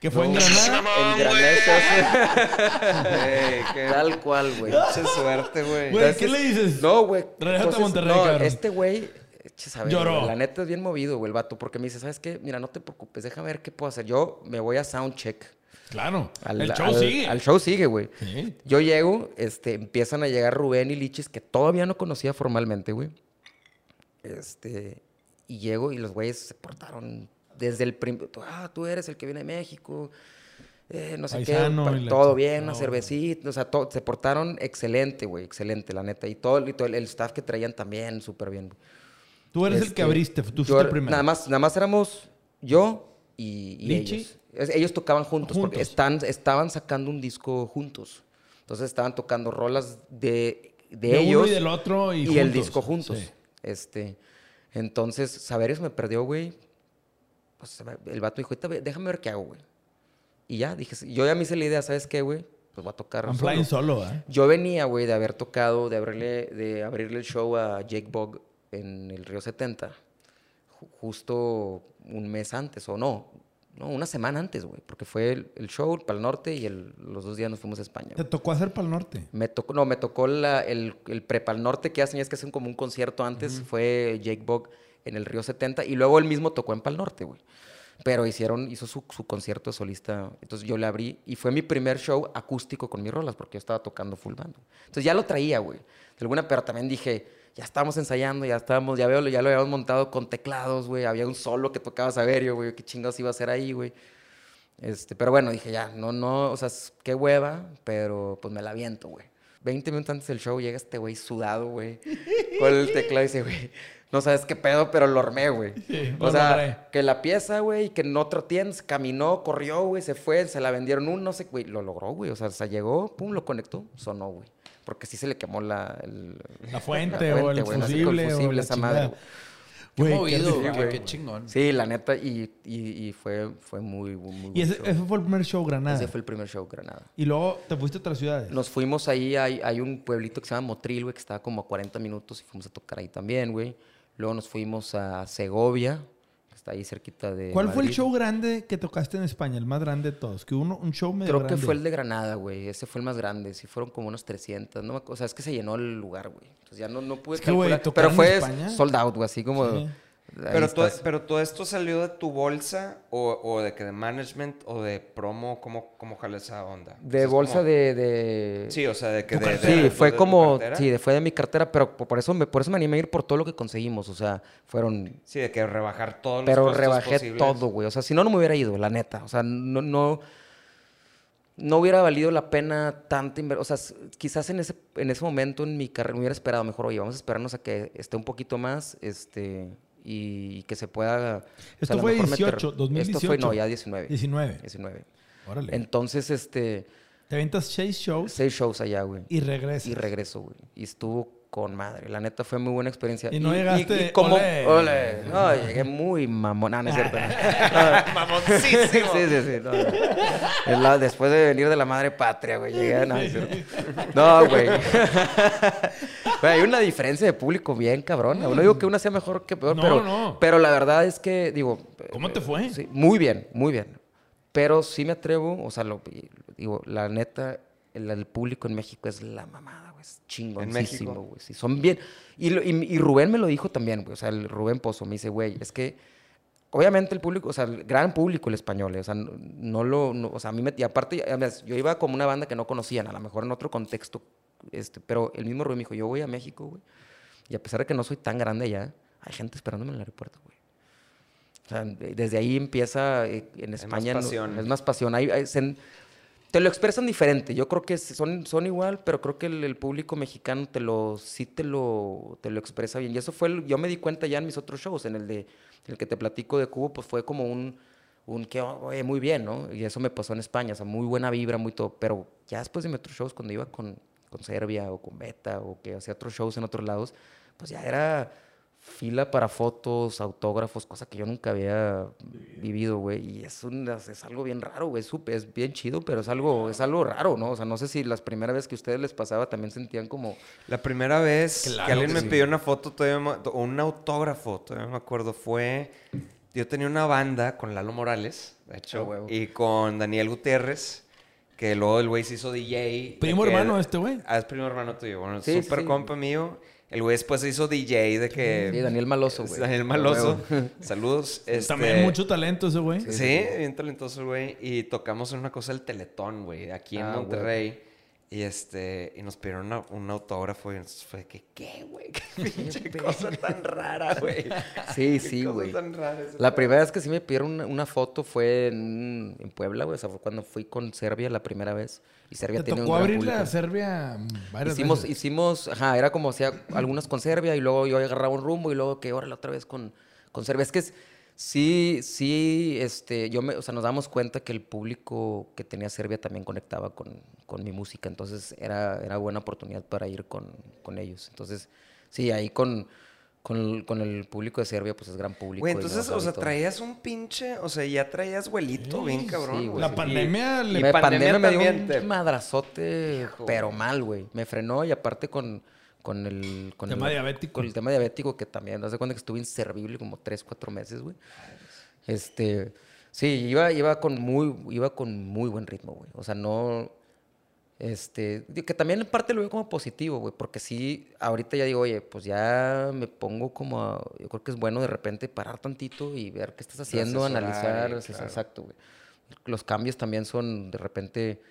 Que fue en Granada. En Granada. Güey, qué Tal cual, güey. pinche suerte, güey. Güey, ¿qué le dices? No, güey. Regrésate a Monterrey, no, cabrón. Este güey, saber, Lloró. güey, La neta es bien movido, güey, el vato, porque me dice, ¿sabes qué? Mira, no te preocupes, déjame ver qué puedo hacer. Yo me voy a soundcheck. Claro. Al, el show al- sigue. Al show sigue, güey. Sí. Yo llego, este, empiezan a llegar Rubén y Lichis, que todavía no conocía formalmente, güey. Este, y llego y los güeyes se portaron desde el primer... Ah, tú eres el que viene de México. eh, no sé Paisano qué. todo bien, una todo. cervecita. O sea, to- se portaron excelente, güey. Excelente, la neta. Y todo, y todo el, el staff que traían también súper bien. Tú eres el Este, que abriste. Tú yo fuiste era- primero. Nada más, nada más éramos yo y, y ellos. Ellos tocaban juntos, porque están, estaban sacando un disco juntos. Entonces estaban tocando rolas de, de, De uno ellos y del otro y el disco juntos. Sí. Este, entonces, Saberes me perdió, güey. Pues, el vato dijo, "Ahorita ve- déjame ver qué hago, güey. Y ya, dije, yo ya me hice la idea, ¿sabes qué, güey? Pues voy a tocar I'm solo. flying solo, ¿eh? Yo venía, güey, de haber tocado, de abrirle, de abrirle el show a Jake Bog en el Río 70. ju- Justo un mes antes, o no, no, una semana antes, güey. Porque fue el, el show para el norte y el- los dos días nos fuimos a España. Te güey. tocó hacer para el norte. Me tocó, no, me tocó la- el, el prepa al norte que hacen, es que hacen como un concierto antes. Fue Jake Bog en el Río 70 y luego él mismo tocó en Pal Norte, güey. Pero hicieron, hizo su, su concierto de solista. Entonces yo le abrí y fue mi primer show acústico con mis rolas porque yo estaba tocando full band. Entonces ya lo traía, güey. De alguna, pero también dije, ya estábamos ensayando, ya estábamos, ya veo, ya lo habíamos montado con teclados, güey. Había un solo que tocaba Saverio, güey. ¿Qué chingados iba a hacer ahí, güey? Este, pero bueno, dije ya, no, no, o sea, qué hueva, pero pues me la aviento, güey. 20 minutos antes del show llega este güey sudado, güey, con el teclado y dice, güey, no sabes qué pedo, pero lo armé, güey. Sí, o sea, que la pieza, güey, que en se caminó, corrió, güey, se fue, se la vendieron un, no sé, güey, lo logró, güey. O sea, se llegó, pum, lo conectó, sonó, güey. Porque sí se le quemó la... el- La fuente o el no sé, con fusible o esa chingada. madre. Qué movido, güey, güey. qué chingón. Sí, la neta, y, y, y fue, fue muy, muy, muy Y ese, show. ese fue el primer show, Granada. Ese fue el primer show, Granada. Y luego te fuiste a otras ciudades. Nos fuimos ahí, hay, hay un pueblito que se llama Motril, güey, que estaba como a 40 minutos y fuimos a tocar ahí también, güey. Luego nos fuimos a Segovia, que está ahí cerquita de ¿Cuál fue el show grande que tocaste en España? El más grande de todos. Que uno, un show medio Creo que fue el de Granada, güey. Ese fue el más grande. Sí, fueron como unos 300. No o sea, es que se llenó el lugar, güey. Entonces ya no, no pude Es que, calcular. Pero fue sold out, güey. Así como... Sí. Pero, todo, pero todo esto salió de tu bolsa o, o de que de management o de promo, ¿cómo, cómo jala esa onda? O sea, De bolsa como- de, de- Sí, o sea, de que de, Sí, fue como... Sí, de- fue de mi cartera, pero por eso, me, por eso me animé a ir por todo lo que conseguimos. O sea, fueron Sí, de que rebajar todos los Pero rebajé posibles. todo, güey. O sea, si no, no me hubiera ido, la neta. O sea, no, no, no hubiera valido la pena tanta inversión. O sea, quizás en ese, en ese momento en mi carrera me hubiera esperado mejor, oye, vamos a esperarnos a que esté un poquito más, este, y, que se pueda... o sea, Esto a lo fue mejor 18, Esto fue, 2018. no, ya 19. 19. 19. Órale. Entonces, este, Te aventas seis shows seis shows allá, güey. y regresas. Y regreso, güey. Y estuvo con madre. La neta fue muy buena experiencia. Y no llegaste, como, "Ole". ole. No, llegué muy mamón. No, no es cierto. [LAUGHS] Mamoncísimo. Sí, sí, sí. no, no. Después de venir de la madre patria, güey. Llegué, no, es cierto. No, güey. [LAUGHS] Güey, hay una diferencia de público bien cabrona. No digo que una sea mejor que peor, No, pero, no. pero la verdad es que, digo... ¿Cómo te eh, fue? sí, muy bien, muy bien. Pero sí me atrevo, o sea, lo, digo, la neta, el, el público en México es la mamada. Es chingoncísimo, güey. Sí, son bien. Y, lo- y, y Rubén me lo dijo también, güey. O sea, el Rubén Pozo me dice, güey, es que obviamente el público, o sea, el gran público el español, eh, o sea, no, no lo, no- o sea, a mí me, y aparte, además, yo iba como una banda que no conocían, a lo mejor en otro contexto, este, pero el mismo Rubén me dijo, yo voy a México, güey, y a pesar de que no soy tan grande allá, hay gente esperándome en el aeropuerto, güey. O sea, de- desde ahí empieza eh, en más España. no- pasión. Es más pasión. Hay- hay- se- te lo expresan diferente. Yo creo que son, son igual, pero creo que el, el público mexicano te lo, sí te lo, te lo expresa bien. Y eso fue, el- yo me di cuenta ya en mis otros shows, en el de en el que te platico de Cubo, pues fue como un, un que, oye, muy bien, ¿no? Y eso me pasó en España, o sea, muy buena vibra, muy todo. Pero ya después de mis otros shows, cuando iba con, con Serbia o con Beta o que hacía otros shows en otros lados, pues ya era fila para fotos, autógrafos, cosa que yo nunca había vivido, güey. Y es, un- es algo bien raro, güey. Es, bien chido, pero es algo, es algo raro, ¿no? O sea, no sé si las primeras veces que a ustedes les pasaba también sentían como... La primera vez Claro que alguien que me sí. pidió una foto, todavía me- o un autógrafo, todavía me acuerdo, fue... Yo tenía una banda con Lalo Morales, de hecho, huevo. y con Daniel Gutiérrez, que luego el güey se hizo DJ. Primo hermano este güey. Ah, es primo hermano tuyo. Bueno, Sí, súper sí. compa mío. El güey después se hizo DJ de que... Sí, Daniel Maloso, güey. Daniel Maloso. [LAUGHS] Saludos. este, También mucho talento ese güey. Sí, bien talentoso el güey. Y tocamos en una cosa del Teletón, güey, aquí en Ah, Monterrey. Y este, y nos pidieron una- un autógrafo y entonces fue de que, ¿qué, güey? [LAUGHS] Qué pinche cosa tan rara, güey. [LAUGHS] Sí, sí, güey. La primera vez que sí me pidieron una, una foto fue en, en Puebla, güey. O sea, fue cuando fui con Serbia la primera vez. Y Serbia Te tiene un tocó gran abrirle a. Serbia varias Hicimos, veces. hicimos, ajá, era como hacía algunas con Serbia y luego yo agarraba un rumbo y luego que órale otra vez con, con Serbia. Es que es- sí, sí, este, yo me, o sea, nos damos cuenta que el público que tenía Serbia también conectaba con, con mi música, entonces era, era buena oportunidad para ir con, con ellos. Entonces, sí, ahí con, con, el, con el público de Serbia, pues es gran público. Güey, entonces, o sea, traías un pinche, o sea, ya traías vuelito bien cabrón. sí, güey. La sí. pandemia Y- le y Me pandemia pandemia, me dio también un te- madrazote, Hijo, pero mal, güey. Me frenó y aparte con, con el... Con Tema el, diabético. Con el tema diabético que también, no sé cuenta que estuve inservible como 3, 4 meses, güey. Este... Sí, iba, iba, con muy, iba con muy buen ritmo, güey. O sea, no... Este, que también en parte lo veo como positivo, güey, porque sí, ahorita ya digo, oye, pues ya me pongo como, a- yo creo que es bueno de repente parar tantito y ver qué estás haciendo, asesorar, analizar, eh, claro. exacto, güey. Los cambios también son de repente,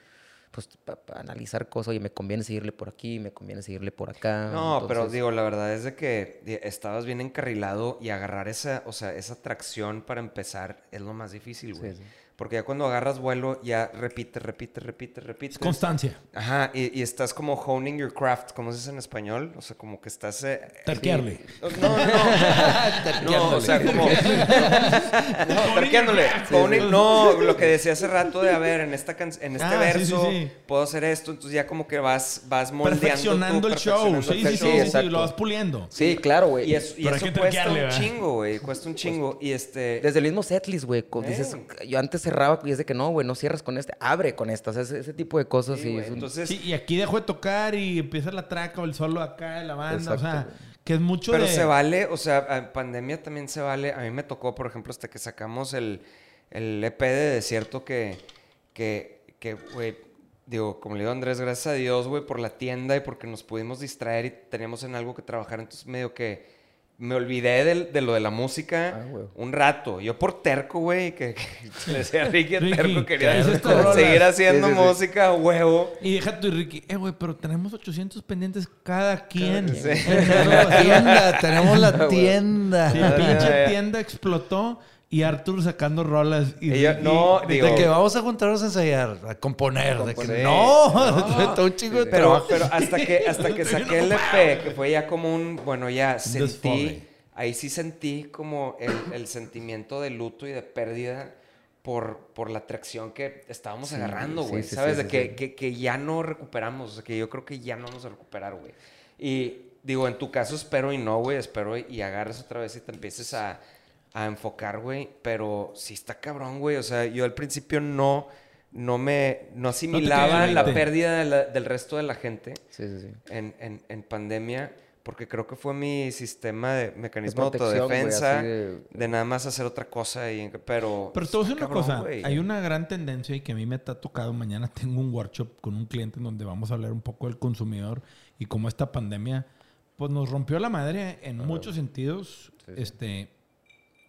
pues, para analizar cosas, oye, me conviene seguirle por aquí, me conviene seguirle por acá. No, pero digo, la verdad es de que estabas bien encarrilado y agarrar esa, o sea, esa tracción para empezar es lo más difícil, güey. Sí, sí. Porque ya cuando agarras vuelo, ya repite, repite, repite, repite. Es constancia. Ajá, y, y estás como honing your craft, ¿cómo se dice en español? O sea, como que estás... eh, Terquearle. No, no, no. [LAUGHS] no, o sea, como... [LAUGHS] No, terqueándole. Honing- no, lo que decía hace rato de, a ver, en, esta can- en este Ah, sí, sí, verso sí. puedo hacer esto, entonces ya como que vas, vas moldeando tú, Perfeccionando el show. perfeccionando Sí, el sí, show. sí, sí, exacto. Lo vas puliendo. Sí, claro, güey. Y eso, y eso que cuesta un ¿verdad? chingo, güey. Cuesta un chingo. Y este... Desde el mismo setlist, güey. Dices, yo antes cerraba y es de que no, güey, no cierras con este, abre con esta. O sea, ese, ese tipo de cosas. Sí, Sí, es un- Entonces... Sí, y aquí dejo de tocar y empieza la traca o el solo acá de la banda. Exacto, o sea, que es mucho Pero de... se vale, o sea, en pandemia también se vale. A mí me tocó, por ejemplo, hasta que sacamos el, el EP de Desierto que, que, que, güey, digo, como le digo a Andrés, gracias a Dios, güey, por la tienda y porque nos pudimos distraer y teníamos en algo que trabajar. Entonces, medio que me olvidé del- de, lo de la música Ah, un rato. Yo por terco, güey, que, que [LAUGHS] le decía a Ricky, Ricky, terco, quería [LAUGHS] seguir haciendo Sí, sí, sí. música, huevo. Y deja tú y Ricky, eh, güey, pero tenemos 800 pendientes cada quien. En la tienda, tenemos la [LAUGHS] tienda. Ah, pinche tienda explotó y Arthur sacando rolas. Y, no, de digo- De que vamos a juntarnos a ensayar, a componer. De que componer. no, No. [LAUGHS] todo un chingo de Pero, trabajo. pero hasta que, [LAUGHS] hasta que saqué el EP, que fue ya como un, bueno, ya sentí, ahí sí sentí como el, el sentimiento de luto y de pérdida por, por la atracción que estábamos agarrando, sí, güey, sí, ¿sabes? sí, de sí, que. Que, que ya no recuperamos, o sea, que yo creo que ya no vamos a recuperar, güey. Y digo, en tu caso espero y no, güey, espero y, y agarres otra vez y te empieces a, a enfocar, güey, pero sí está cabrón, güey, o sea, yo al principio no... No me no asimilaba el la 20. pérdida de la- del resto de la gente Sí, sí, sí. en, en- en pandemia, porque creo que fue mi sistema de mecanismo de, autodefensa, así de... de- nada más hacer otra cosa, y, pero... Pero te voy a decir está una cabrón, cosa. güey. Hay una gran tendencia y que a mí me ha tocado. Mañana tengo un workshop con un cliente en donde vamos a hablar un poco del consumidor y cómo esta pandemia pues nos rompió la madre en muchos sentidos. Este,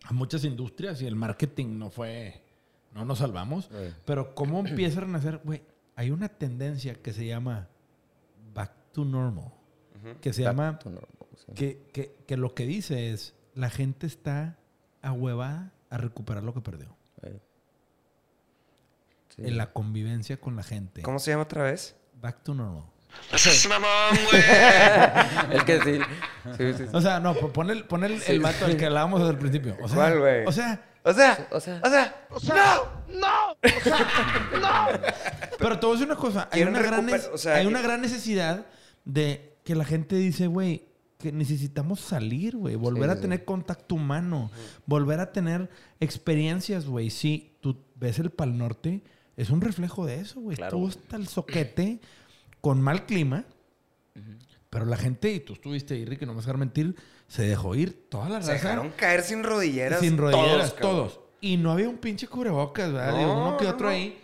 a muchas industrias y el marketing no fue... No nos salvamos. Pero cómo empieza a renacer... Güey, hay una tendencia que se llama back to normal. Que se llama... Tú no, no, sí. que, que- que lo que dice es, la gente está ahuevada a recuperar lo que perdió. Eh. Sí. En la convivencia con la gente. ¿Cómo se llama otra vez? Back to normal. No seas mamón, güey. [LAUGHS] El que sí. Sí, sí, sí. O sea, no, pon el, pon el, el vato al que hablábamos desde el principio. O sea, ¿Cuál, güey? O sea, O sea, O sea- o sea, O sea, no. [LAUGHS] pero te voy a decir una cosa. Hay una, gran, o sea, hay una gran necesidad de que la gente dice, güey, que necesitamos salir, güey. Volver Sí, a sí, tener contacto humano. Volver a tener experiencias, güey. Sí, tú ves el Pal Norte, es un reflejo de eso, güey. Claro, Todo está el soquete con mal clima. Pero la gente, y tú estuviste ahí, Ricky, no me vas a dejar mentir, se dejó ir toda la se raza. dejaron caer sin rodilleras. Sin rodilleras, cabrón. todos. Y no había un pinche cubrebocas, ¿verdad? No, Digo, uno que otro no. ahí.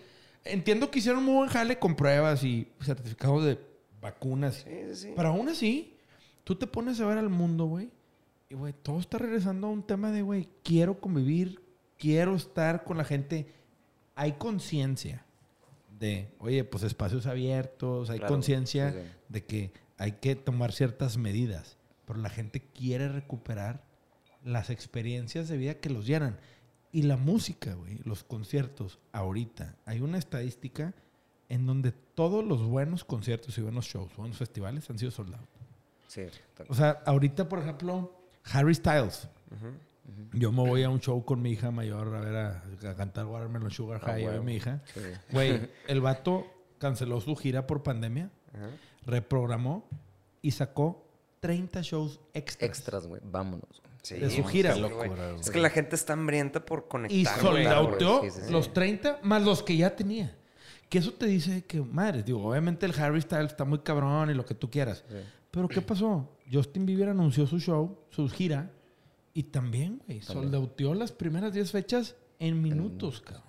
Entiendo que hicieron muy buen jale con pruebas y certificados de vacunas. Sí, sí. Pero aún así, tú te pones a ver al mundo, güey. Y, güey, todo está regresando a un tema de, güey, quiero convivir, quiero estar con la gente. Hay conciencia de, oye, pues espacios abiertos, hay Claro, conciencia sí, sí. de que hay que tomar ciertas medidas. Pero la gente quiere recuperar las experiencias de vida que los llenan. Y la música, güey, los conciertos, ahorita, hay una estadística en donde todos los buenos conciertos y buenos shows, buenos festivales han sido soldados. Sí. O sea, ahorita, por ejemplo, Harry Styles. Yo me voy a un show con mi hija mayor a ver a, a cantar Watermelon Sugar Ah, High, yo y huevo. mi hija. Sí. Güey, [LAUGHS] el vato canceló su gira por pandemia, reprogramó y sacó 30 shows extras. Extras, güey. Vámonos. Sí, de su gira. Locura, güey. Es que la gente está hambrienta por Y conectar. güey. soldauteó güey. Sí, sí, sí. los 30 más los que ya tenía. Que eso te dice que, madre, digo, obviamente el Harry Styles está muy cabrón y lo que tú quieras. Pero ¿qué pasó? Justin Bieber anunció su show, su gira, y también, güey, soldauteó las primeras 10 fechas en minutos, cabrón.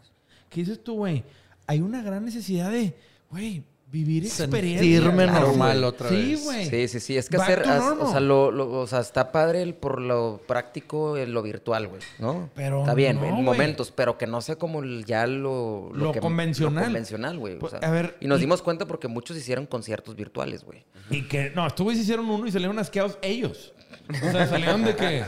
¿Qué dices tú, güey? Hay una gran necesidad de, güey, vivir experiencias. Sentirme Claro, normal otra Sí, vez. güey. Sí, sí, sí. Es que Back hacer. o, sea, lo, lo- o sea, está padre el- por lo práctico, en lo virtual, güey. ¿no? Pero Está bien, no, en momentos, pero que no sea como el- ya lo. Lo que- convencional. Lo convencional, güey. o Pues, sea, a ver, y nos y- dimos cuenta porque muchos hicieron conciertos virtuales, güey. Y que, no, estos güeyes hicieron uno y salieron asqueados ellos. O sea, salieron de que.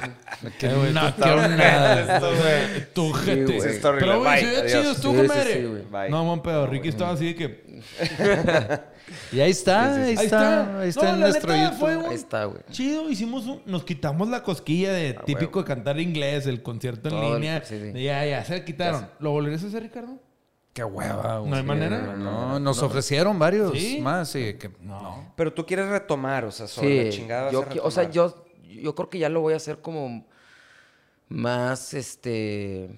Que [LAUGHS] Eh, no tú nada. O sea, tu gente. Sí. Pero, güey, se chido, estuvo Sí, con sí, madre. sí, güey. Bye. No, buen pedo. Ricky estaba así de que. [LAUGHS] Y ahí está, ahí Ahí está, está. ahí está No, en la nuestro neta, YouTube. fue un- Ahí está, güey. Chido, hicimos un- nos quitamos la cosquilla de típico de cantar inglés, el concierto en Todo el- línea. sí, sí. ya, ya, se quitaron. ¿Lo volverías a hacer, Ricardo? Qué hueva, güey. No hay manera. No, nos ofrecieron varios ¿Sí? más que no. Pero tú quieres retomar, o sea, sobre la Sí, chingada. vas yo, a qui- o sea, yo, yo creo que ya lo voy a hacer como más, este,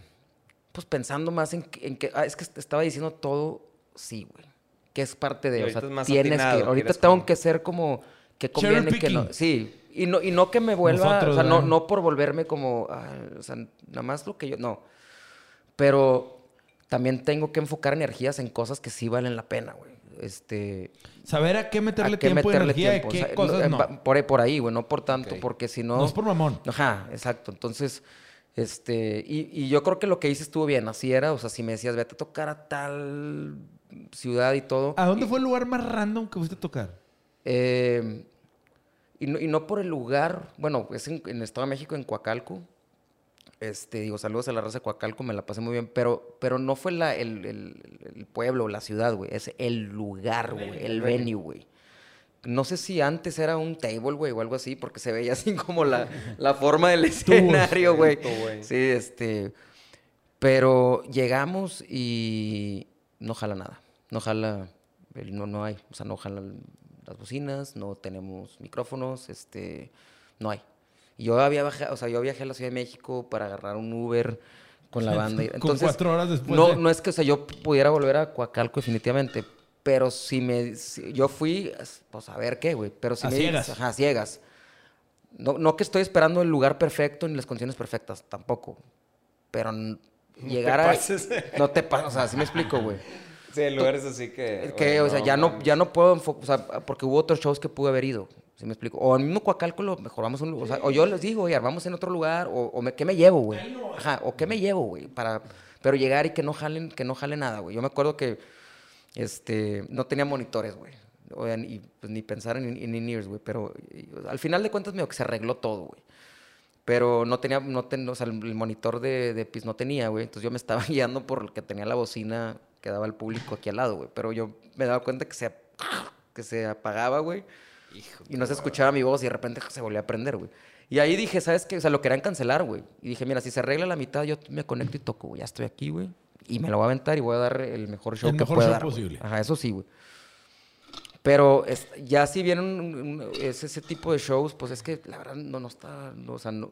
pues pensando más en, que- en que, ah, es que estaba diciendo todo, sí, güey, que es parte Y de, o sea, más tienes atinado, que, ahorita tengo como- que ser como, que conviene que no, sí, y no, y no que me vuelva, Nosotros, o sea, no, no por volverme como, ah, o sea, nada más lo que yo, no, pero también tengo que enfocar energías en cosas que sí valen la pena, güey, este... Saber a qué meterle ¿A qué tiempo meterle energía tiempo? qué O sea, cosas eh, no. Por, ahí- por ahí, güey, no por tanto, porque si no... No es por mamón. Ajá, exacto. Entonces, este, y, y yo creo que lo que hice estuvo bien, así era, o sea, si me decías, vete a tocar a tal ciudad y todo. ¿A dónde fue el lugar más random que fuiste a tocar? eh, y, no, y no por el lugar, bueno, es en, en el Estado de México, en Coacalco. Este, digo, saludos a la raza de Coacalco, me la pasé muy bien, pero, pero no fue la, el, el- el pueblo, la ciudad, güey, es el lugar, güey, el venue, güey. No sé si antes era un table, güey, o algo así, porque se veía así como la, [LAUGHS] la forma del escenario, güey. Sí, este. Pero llegamos y no jala nada. No jala. No, no hay. O sea, no jalan las bocinas, no tenemos micrófonos, este. No hay. Y yo había bajado, o sea, yo viajé a la Ciudad de México para agarrar un Uber con la [LAUGHS] banda. Con Entonces, cuatro horas después No, de- no es que, o sea, yo pudiera volver a Coacalco definitivamente. Pero si me... si- yo fui, pues a ver qué, güey. Pero si A me ciegas. Ajá, ciegas. No, no que estoy esperando el lugar perfecto ni las condiciones perfectas, tampoco. Pero llegar a... pases. No te pases, o sea, así me explico, güey. Sí, lugares así que. Que, o sea, ya no, ya no puedo enfocar, o sea, porque hubo otros shows que pude haber ido, ¿sí me explico? O al mismo Coacalco lo mejor vamos a un lugar, o sea, o yo les digo, oye, vamos en otro lugar, o, o me- ¿qué me llevo, güey? Ajá, o ¿qué me llevo, güey? Para, pero llegar y que no jalen, que no jale nada, güey. Yo me acuerdo que, este, no tenía monitores, güey. Y pues, ni pensar en, en in-ears, güey, pero y, o sea, al final de cuentas, medio que se arregló todo, güey. Pero no tenía, no ten- o sea, el el monitor de, de PIS no tenía, güey. Entonces yo me estaba [LAUGHS] guiando por el que tenía la bocina que daba al público aquí al lado, güey. Pero yo me daba cuenta que se, que se apagaba, güey. Y no se escuchaba mi voz y de repente se volvió a prender, güey. Y ahí dije, ¿sabes qué? O sea, lo querían cancelar, güey. Y dije, mira, si se arregla la mitad, yo me conecto y toco, güey. Ya estoy aquí, güey. Y me lo voy a aventar y voy a dar el mejor show El que mejor pueda show dar, güey. posible. Ajá, eso sí, güey. Pero es- ya si vienen un- un- es ese tipo de shows, pues es que la verdad no, no está, no, o sea, no-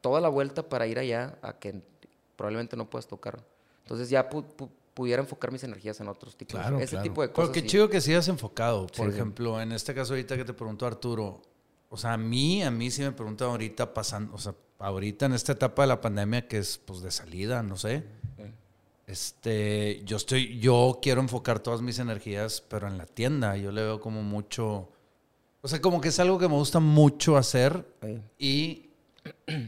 toda la vuelta para ir allá a que probablemente no puedas tocar. Entonces ya pu- pu- pudiera enfocar mis energías en otros tipos, Claro, ese claro. tipo de Pero cosas. qué sí. chido que sigas enfocado. Por Sí, sí. ejemplo, en este caso ahorita que te preguntó Arturo, o sea, a mí, a mí sí me preguntan ahorita pasando, o sea, ahorita en esta etapa de la pandemia que es pues de salida, no sé. Este, yo estoy, yo quiero enfocar todas mis energías, pero en la tienda yo le veo como mucho, o sea, como que es algo que me gusta mucho hacer Sí. y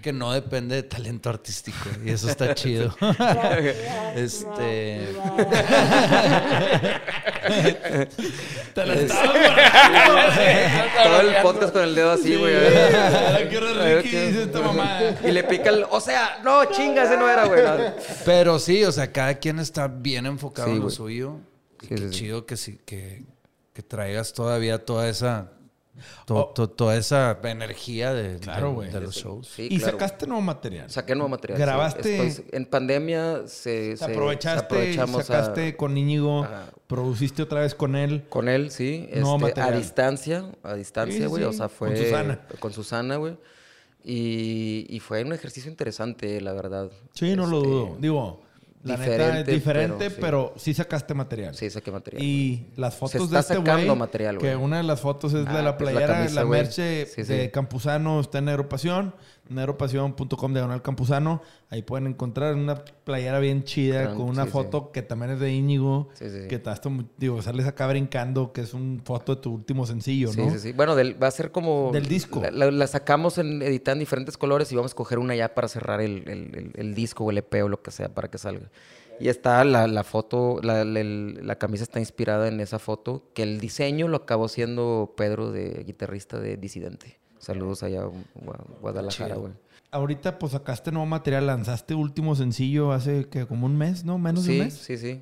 que no depende de talento artístico y eso está [LAUGHS] chido. este, Te la Es- estaba [LAUGHS] Todo el podcast con el dedo así, güey. Ahora quiero A ver Ricky qué- dice esta mamada. Y le pica el. O sea, no, chinga, ese no era, güey. Pero sí, o sea, cada quien está bien enfocado Sí, en lo suyo. Y qué sí, sí. chido que sí, que, que traigas todavía toda esa to- Oh. to- toda esa energía de, Claro, de- güey. de los shows. Sí, y claro. sacaste nuevo material. Saqué nuevo material. sí. Grabaste- Estoy- en pandemia se, se- aprovechaste, aprovechamos a- sacaste con Íñigo, produciste otra vez con él. con él, sí. Nuevo este, a material. distancia, a distancia, Sí, güey. sí, O sea, con fue. Susana. Con Susana, güey. Y, y fue un ejercicio interesante, la verdad. Sí, no lo Este, dudo. Digo, la neta es diferente, diferente, pero pero sí. sí, sacaste material. Sí, saqué material. Y las fotos está de este sacando güey, material, que güey. una de las fotos es Ah, de la que es la playera, la, camisa, güey. merch de, Sí, sí. de Campuzano, está en Neuropasión, neuropasión.com diagonal Campuzano. Ahí pueden encontrar una playera bien chida Gran- con una sí, sí. foto que también es de Íñigo, Sí, sí, sí. que está, digo, sales acá brincando, que es una foto de tu último sencillo, Sí, ¿no? sí, sí. Bueno, del- va a ser como... Del disco. La, la- la sacamos en editar en diferentes colores y vamos a escoger una ya para cerrar el, el- el- el disco o el EP o lo que sea para que salga. Y está la, la foto, la, la- la camisa está inspirada en esa foto, que el diseño lo acabó siendo Pedro, de guitarrista de Disidente. Saludos allá a Gua- Guadalajara, güey. Ahorita pues sacaste nuevo material, lanzaste último sencillo hace que como un mes, ¿no? Menos de un mes. sí, sí.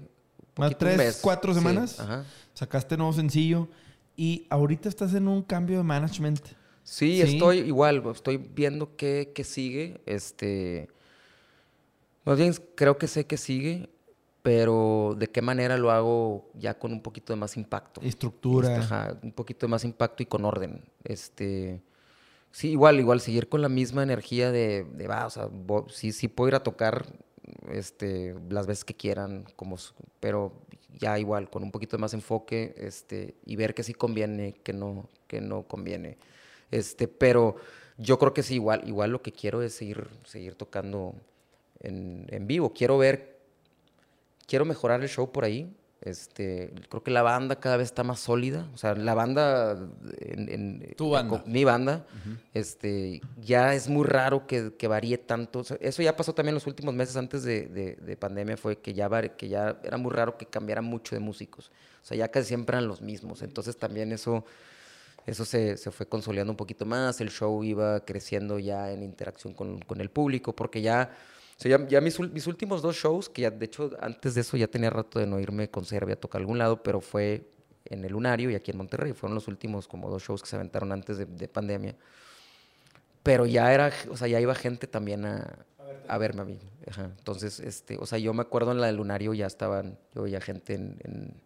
Más tres, mes. cuatro Sí, semanas. Ajá. Sacaste nuevo sencillo y ahorita estás en un cambio de management. Sí, Sí. estoy igual, estoy viendo qué, qué sigue. Este. Más bien creo que sé que sigue, pero de qué manera lo hago ya con un poquito de más impacto. Estructura. Este, ajá, un poquito de más impacto y con orden. Este. Sí, igual, igual, seguir con la misma energía de, va, o sea, sí, sí puedo ir a tocar este, las veces que quieran, como, pero ya igual, con un poquito de más enfoque, este, y ver que sí conviene, que no, que no conviene. Este, pero yo creo que sí, igual, igual lo que quiero es seguir, seguir tocando en vivo. Quiero ver, quiero mejorar el show por ahí. Este, creo que la banda cada vez está más sólida. O sea, la banda, en, en- Tu banda. mi banda, este, ya es muy raro que, que varíe tanto. O sea, eso ya pasó también los últimos meses antes de, de- de pandemia, fue que ya, que ya era muy raro que cambiara mucho de músicos. O sea, ya casi siempre eran los mismos. Entonces también eso, eso se, se fue consolidando un poquito más. El show iba creciendo ya en interacción con, con el público, porque ya, o sea, ya, ya mis, mis últimos dos shows, que ya, de hecho, antes de eso ya tenía rato de no irme con Serbia a tocar a algún lado, pero fue en el Lunario y aquí en Monterrey. Fueron los últimos como dos shows que se aventaron antes de, de pandemia. Pero ya era, o sea, ya iba gente también a, a verme a mí. Ajá. Entonces, este, o sea, yo me acuerdo en la del Lunario ya estaban, yo veía gente en, en,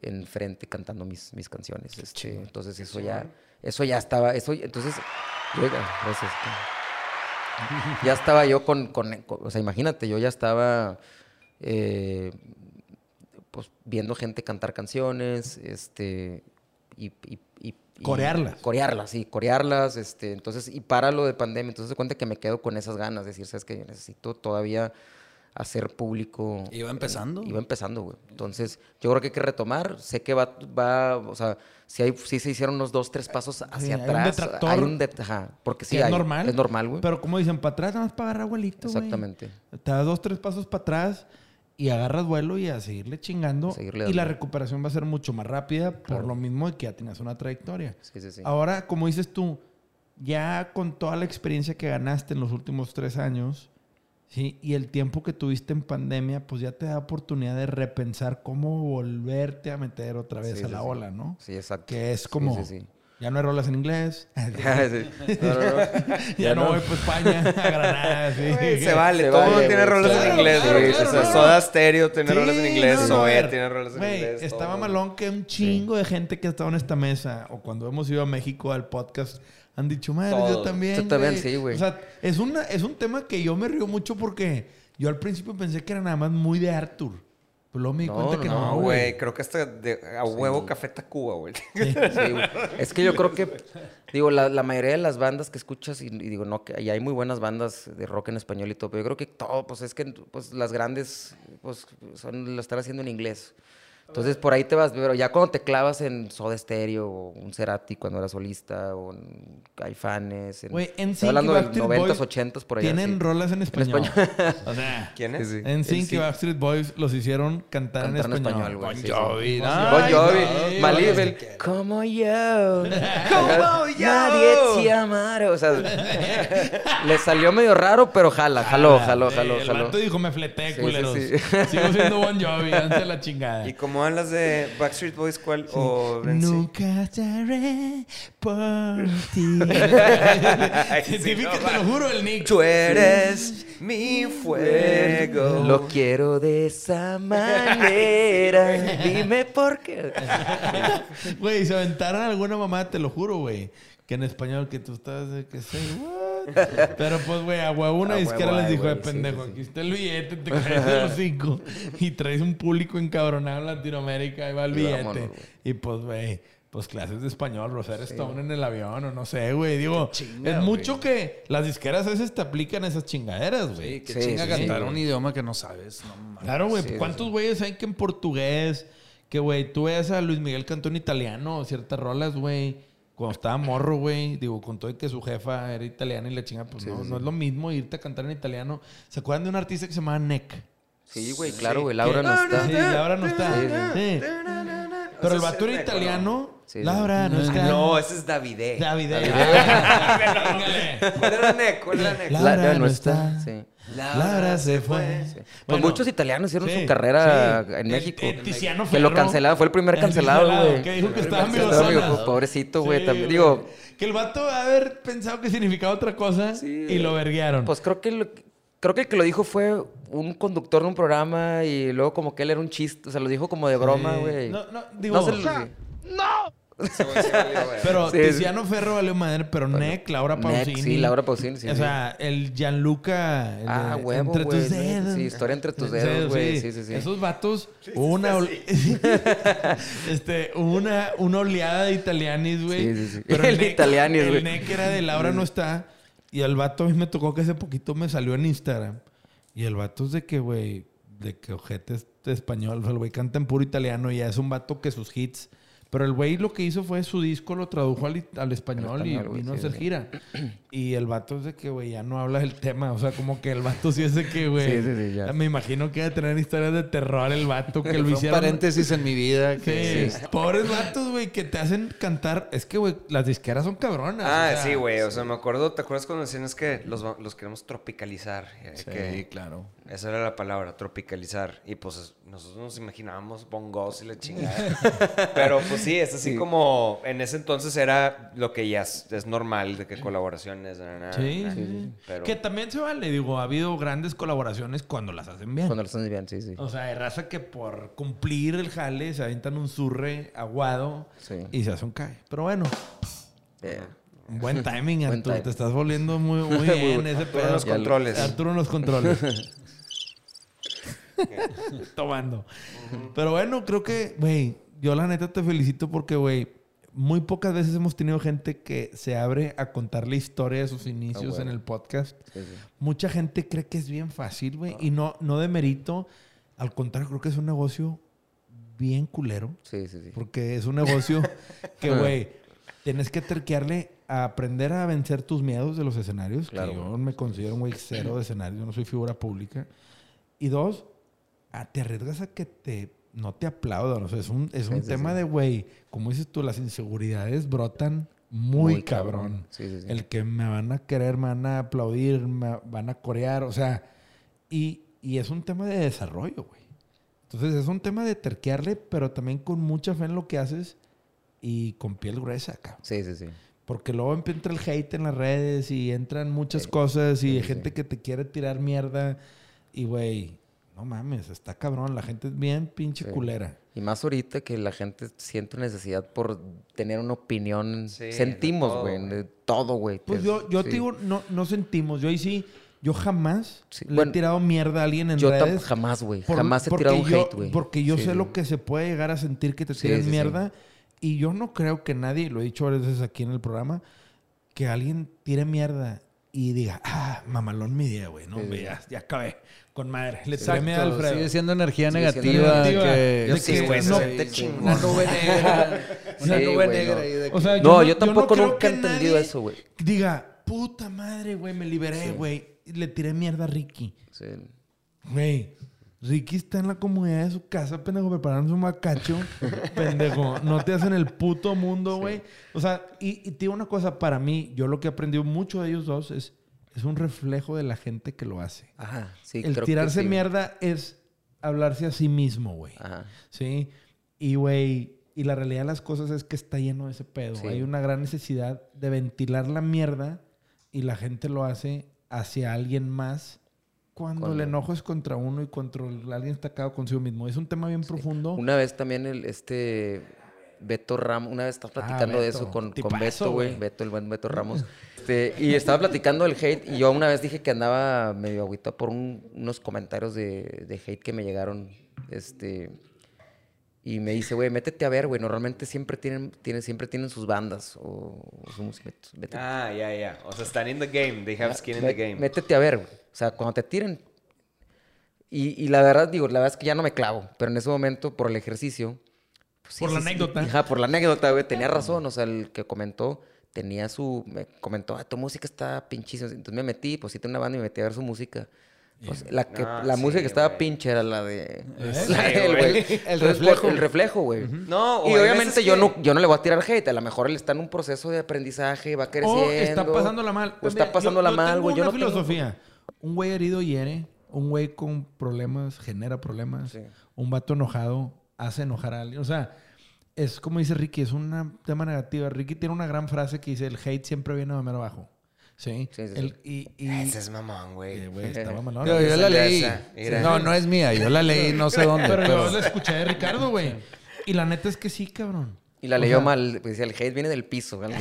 en frente cantando mis, mis canciones. Este, entonces eso ya, eso ya estaba, eso, entonces, yo, gracias. Ya estaba yo con, con- con- o sea, imagínate, yo ya estaba, eh, pues, viendo gente cantar canciones, este, y, y- y- y- Corearlas. Corearlas, sí, corearlas, este, entonces, y para lo de pandemia, entonces se cuenta que me quedo con esas ganas, de decir, sabes que yo necesito todavía hacer público. Iba empezando. Iba empezando, güey. Entonces, yo creo que hay que retomar. Sé que va, va o sea, si, hay, si se hicieron unos dos, tres pasos hacia hay un atrás. detractor hay un det- ajá, porque sí es hay. normal. Es normal, güey. Pero como dicen, para atrás nada más para agarrar güey. Exactamente. Te das dos, tres pasos para atrás y agarras vuelo y a seguirle chingando. Seguirle y la recuperación va a ser mucho más rápida por Claro. lo mismo de que ya tienes una trayectoria. Sí, sí, sí. Ahora, como dices tú, ya con toda la experiencia que ganaste en los últimos tres años, ¿sí? Y el tiempo que tuviste en pandemia, pues ya te da oportunidad de repensar cómo volverte a meter otra vez Sí, a sí, la sí. ola, ¿no? Sí, exacto. Que es como, sí, sí. ya no hay rolas en inglés, [LAUGHS] Sí. No, no, no. [LAUGHS] ya, Ya no, voy para España, a Granada, [LAUGHS] se vale, Se todo vale, tiene rolas Claro, en inglés, claro, güey. claro, o sea. Soda Stereo tiene Sí, rolas en inglés, no, no, a Zoé tiene rolas en güey, inglés. Estaba todo. malón que un chingo de gente que ha estado en esta mesa o cuando hemos ido a México al podcast han dicho, madre, yo también. Tú también, sí, güey. O sea, es, una, es un tema que yo me río mucho porque yo al principio pensé que era nada más muy de Arthur. Pero luego me di No, cuenta que no, no, güey. creo que hasta de- a huevo Café Tacuba, güey. [LAUGHS] Sí, güey. Es que yo creo que, digo, la, la mayoría de las bandas que escuchas, y, y digo, no, que y hay muy buenas bandas de rock en español y todo, pero yo creo que todo, pues es que pues, las grandes, pues son, lo están haciendo en inglés. Entonces por ahí te vas, pero ya cuando te clavas en Soda Stereo o un Cerati cuando era solista o en Caifanes, en, Güey, en hablando de 90s, Boys 80s por allá. tienen sí. rolas en español. español. o sea, [LAUGHS] ¿Quién es? Sí, sí. en Sync y. Backstreet Boys los hicieron cantar, Cantar en en español. Bon sí, sí. Jovi, Bon Jovi, no, Malibel, como yo. [LAUGHS] Como yo. Nadie te amará. O sea, [LAUGHS] le salió medio raro, pero jala, jaló, jaló, jaló, El jaló. vato dijo, me fleté, culeros. sí. Sigo siendo Bon Jovi, antes la chingada. ¿Y cómo van las de Backstreet Boys? ¿Cuál? O? Nunca estaré por ti. [LAUGHS] Ay, sí, Típico, no, te lo juro, el Nick. Tú eres mi fuego. Lo quiero de esa manera. [LAUGHS] Dime por qué. Güey, se aventaron alguna mamá, te lo juro, güey. Que en español que tú estás de que sé, what? [LAUGHS] Pero pues, güey, a huevo una disquera les dijo, de sí, pendejo, sí, sí. aquí está el billete, te caes de los cinco y traes un público encabronado en Latinoamérica, ahí va el Y billete. y pues, güey, pues clases de español, Rosario Stone en el avión, o no sé, güey. Digo, es mucho que las disqueras a veces te aplican esas chingaderas, güey. Sí, que Sí, chinga sí, cantar sí, un idioma que no sabes. No mames. Claro, güey. Sí, ¿Cuántos güeyes hay que en portugués? Que, güey, tú ves a Luis Miguel cantó en italiano, ciertas rolas, güey. Cuando estaba morro, güey. Digo, con todo y que su jefa era italiana y la chinga, pues no, no es lo mismo irte a cantar en italiano. ¿Se acuerdan de un artista que se llamaba Neck? Sí, güey, claro, güey. Laura no está. Sí, Laura no está. Sí, Sí. Pero el vato era Neck, ¿o italiano. Sí, Laura no está. No, ese es Davide. David. ¿Cuál era Nick? ¿Cuál era Nick? Laura no está. Sí. Laura se fue. Pues Bueno, muchos italianos hicieron sí, su carrera sí. en México. el Tiziano que lo Ferro. cancelaron, fue el primer El cancelado, cancelado, güey. que dijo que estaba cancelado, amigo, Pobrecito, güey. Sí, también. güey. Digo, Que el vato va a haber pensado que significaba otra cosa Sí. y lo verguearon. pues creo que lo- creo que el que lo dijo fue un conductor de un programa y luego como que él era un chiste, o sea, lo dijo como de broma, Sí. güey. No, no, digo, se lo- Ese güey sí valió, güey. pero Sí, Tiziano Ferro valió madre, pero Neck, Laura Neck, Pausini. sí, Laura Pausini, sí, O sí. sea, el Gianluca. el Ah, de huevo, Entre güey, tus dedos. sí, historia entre tus dedos, güey, sí, sí, sí. Esos vatos, hubo una, ol- [LAUGHS] este, hubo una, una oleada de italianis, güey. Sí, sí, sí. Pero El Neck- italianis, El güey. Neck era de Laura no está. Y el vato a mí me tocó que hace poquito me salió en Instagram. Y el vato es de que, güey, de que ojete es español. O sea, el güey canta en puro italiano y ya es un vato que sus hits. Pero el güey lo que hizo fue su disco, lo tradujo al, al español, español, y vino a hacer sí. gira. [CLEARS THROAT] Y el vato es de que, güey, ya no habla del tema. O sea, como que el vato sí es de que, güey. Sí, sí, sí, ya. Me imagino que debe tener historias de terror el vato que lo hicieron. paréntesis en mi vida. Que, Sí, pobres vatos, güey, que te hacen cantar. Es que, güey, las disqueras son cabronas. Ah, o sea, sí, güey. O sea, me acuerdo, ¿te acuerdas cuando decían es que los, los queremos tropicalizar? Sí, que claro. esa era la palabra, tropicalizar. Y pues nosotros nos imaginábamos bongos y la chingada. [LAUGHS] Pero pues sí, es así como en ese entonces era lo que ya es, es normal de que [CLEARS THROAT] colaboraciones. na, na, Sí, na. sí, sí. Pero Que también se vale, digo, ha habido grandes colaboraciones cuando las hacen bien. Cuando lo están bien, sí, sí. O sea, hay raza que por cumplir el jale se avientan un surre aguado Sí. y se hace un cae. Pero bueno, buen [LAUGHS] timing, Buen Arturo. Te estás volviendo muy, muy [LAUGHS] bien ese Arturo en pedo. los controles. Arturo en los controles. [LAUGHS] Tomando. Pero bueno, creo que, güey, yo la neta te felicito porque, güey, muy pocas veces hemos tenido gente que se abre a contar la historia de sus inicios bueno. en el podcast. sí, sí. Mucha gente cree que es bien fácil, güey. Y no, no de mérito. Al contrario, creo que es un negocio bien culero. Sí, sí, sí. Porque es un negocio [LAUGHS] que, güey, tienes que terquearle a aprender a vencer tus miedos de los escenarios. Claro, Que yo me considero un güey cero de escenarios. Yo no soy figura pública. Y dos, a- te arriesgas a que te no te aplaudan. O sea, es un, es un Sí, tema sí. de, güey, como dices tú, las inseguridades brotan muy, Muy cabrón. cabrón. Sí, sí, sí. El que me van a querer, me van a aplaudir, me van a corear, o sea, y, y es un tema de desarrollo, güey. Entonces es un tema de terquearle, pero también con mucha fe en lo que haces y con piel gruesa, cabrón. Sí, sí, sí. Porque luego entra el hate en las redes y entran muchas cosas y gente que te quiere tirar mierda. Y, güey, no mames, está cabrón. La gente es bien pinche Sí. culera. Y más ahorita que la gente siente necesidad por tener una opinión. Sí, Sentimos, güey, de todo, güey. Pues yo, yo sí. te digo, no, no sentimos. Yo ahí sí, yo jamás Sí, le bueno, he tirado mierda a alguien en Yo redes. jamás, güey. Jamás he tirado un yo- hate, güey. Porque yo Sí, sé sí. lo que se puede llegar a sentir que te Sí, tiran sí, sí. mierda. Y yo no creo que nadie, lo he dicho varias veces aquí en el programa, que alguien tire mierda y diga, ah, mamalón mi día, güey. No, sí. ya, ya acabé. Con madre. Le tiré Exacto, mierda a Alfredo. sigue siendo energía Sigue siendo negativa. que- Yo de sí, güey, no-. Una nube [LAUGHS] negra. Una Sí, nube negra no. O sea, yo No, no, yo tampoco nunca he entendido eso, güey. Diga, puta madre, güey, me liberé, güey. Y Le tiré mierda a Ricky. Sí. Güey, Ricky está en la comunidad de su casa, pendejo, preparando un macacho. [LAUGHS] pendejo, no te hacen el puto mundo, güey. O sea, y, y te digo una cosa, para mí, yo lo que he aprendido mucho de ellos dos es, es un reflejo de la gente que lo hace. Ajá, sí, el creo que tirarse sí. mierda es hablarse a sí mismo, güey. Ajá. ¿Sí? Y, güey, y la realidad de las cosas es que está lleno de ese pedo. Sí. Hay una gran necesidad de ventilar la mierda y la gente lo hace hacia alguien más cuando, Cuando- el enojo es contra uno y contra el- alguien está cagado consigo mismo. Es un tema bien profundo. Una vez también el, este Beto Ramos, una vez estás platicando de eso con, con Beto, güey. Beto, el buen Beto Ramos. [LAUGHS] Este, y estaba platicando del hate y yo una vez dije que andaba medio agüita por un- unos comentarios de, de hate que me llegaron. Este, y me dice, güey, métete a ver, güey. Normalmente siempre tienen, tienen, siempre tienen sus bandas o, o su música. Métete- Ah, ya, ya. O sea, están in the game. They have skin in the game. Métete a ver, güey. O sea, cuando te tiren. Y, y la verdad, digo, la verdad es que ya no me clavo. Pero en ese momento, por el ejercicio. pues sí, Por la sí, sí. anécdota. Ajá, por la anécdota, güey. Tenía razón. O sea, el que comentó tenía su. Me comentó, ah, tu música está pinchísima. Entonces me metí, pues sí, tenía una banda y me metí a ver su música. Pues, la que, Ah, la sí, música que estaba güey. pinche era la de. Sí, la de él, güey. güey. El [LAUGHS] reflejo. El reflejo, güey. No, Y obviamente yo, que- no, yo no le voy a tirar hate. A lo mejor él está en un proceso de aprendizaje, va creciendo. o está pasándola mal. O está pasándola yo- mal, güey. Yo una no tengo- filosofía. Un güey herido hiere. Un güey con problemas genera problemas. Sí. Un vato enojado hace enojar a alguien. O sea, es como dice Ricky, es un tema negativo. Ricky tiene una gran frase que dice, el hate siempre viene de mero abajo. ¿Sí? Sí, sí, El- y, y- Ese es mamón, güey. güey, estaba malón. Yo, yo la leí. No, no es mía. Yo la leí no sé dónde. Pero pero- yo la escuché de Ricardo, güey. Y la neta es que sí, cabrón. Y la O leyó sea, mal, pues decía, el hate viene del piso. güey. [LAUGHS]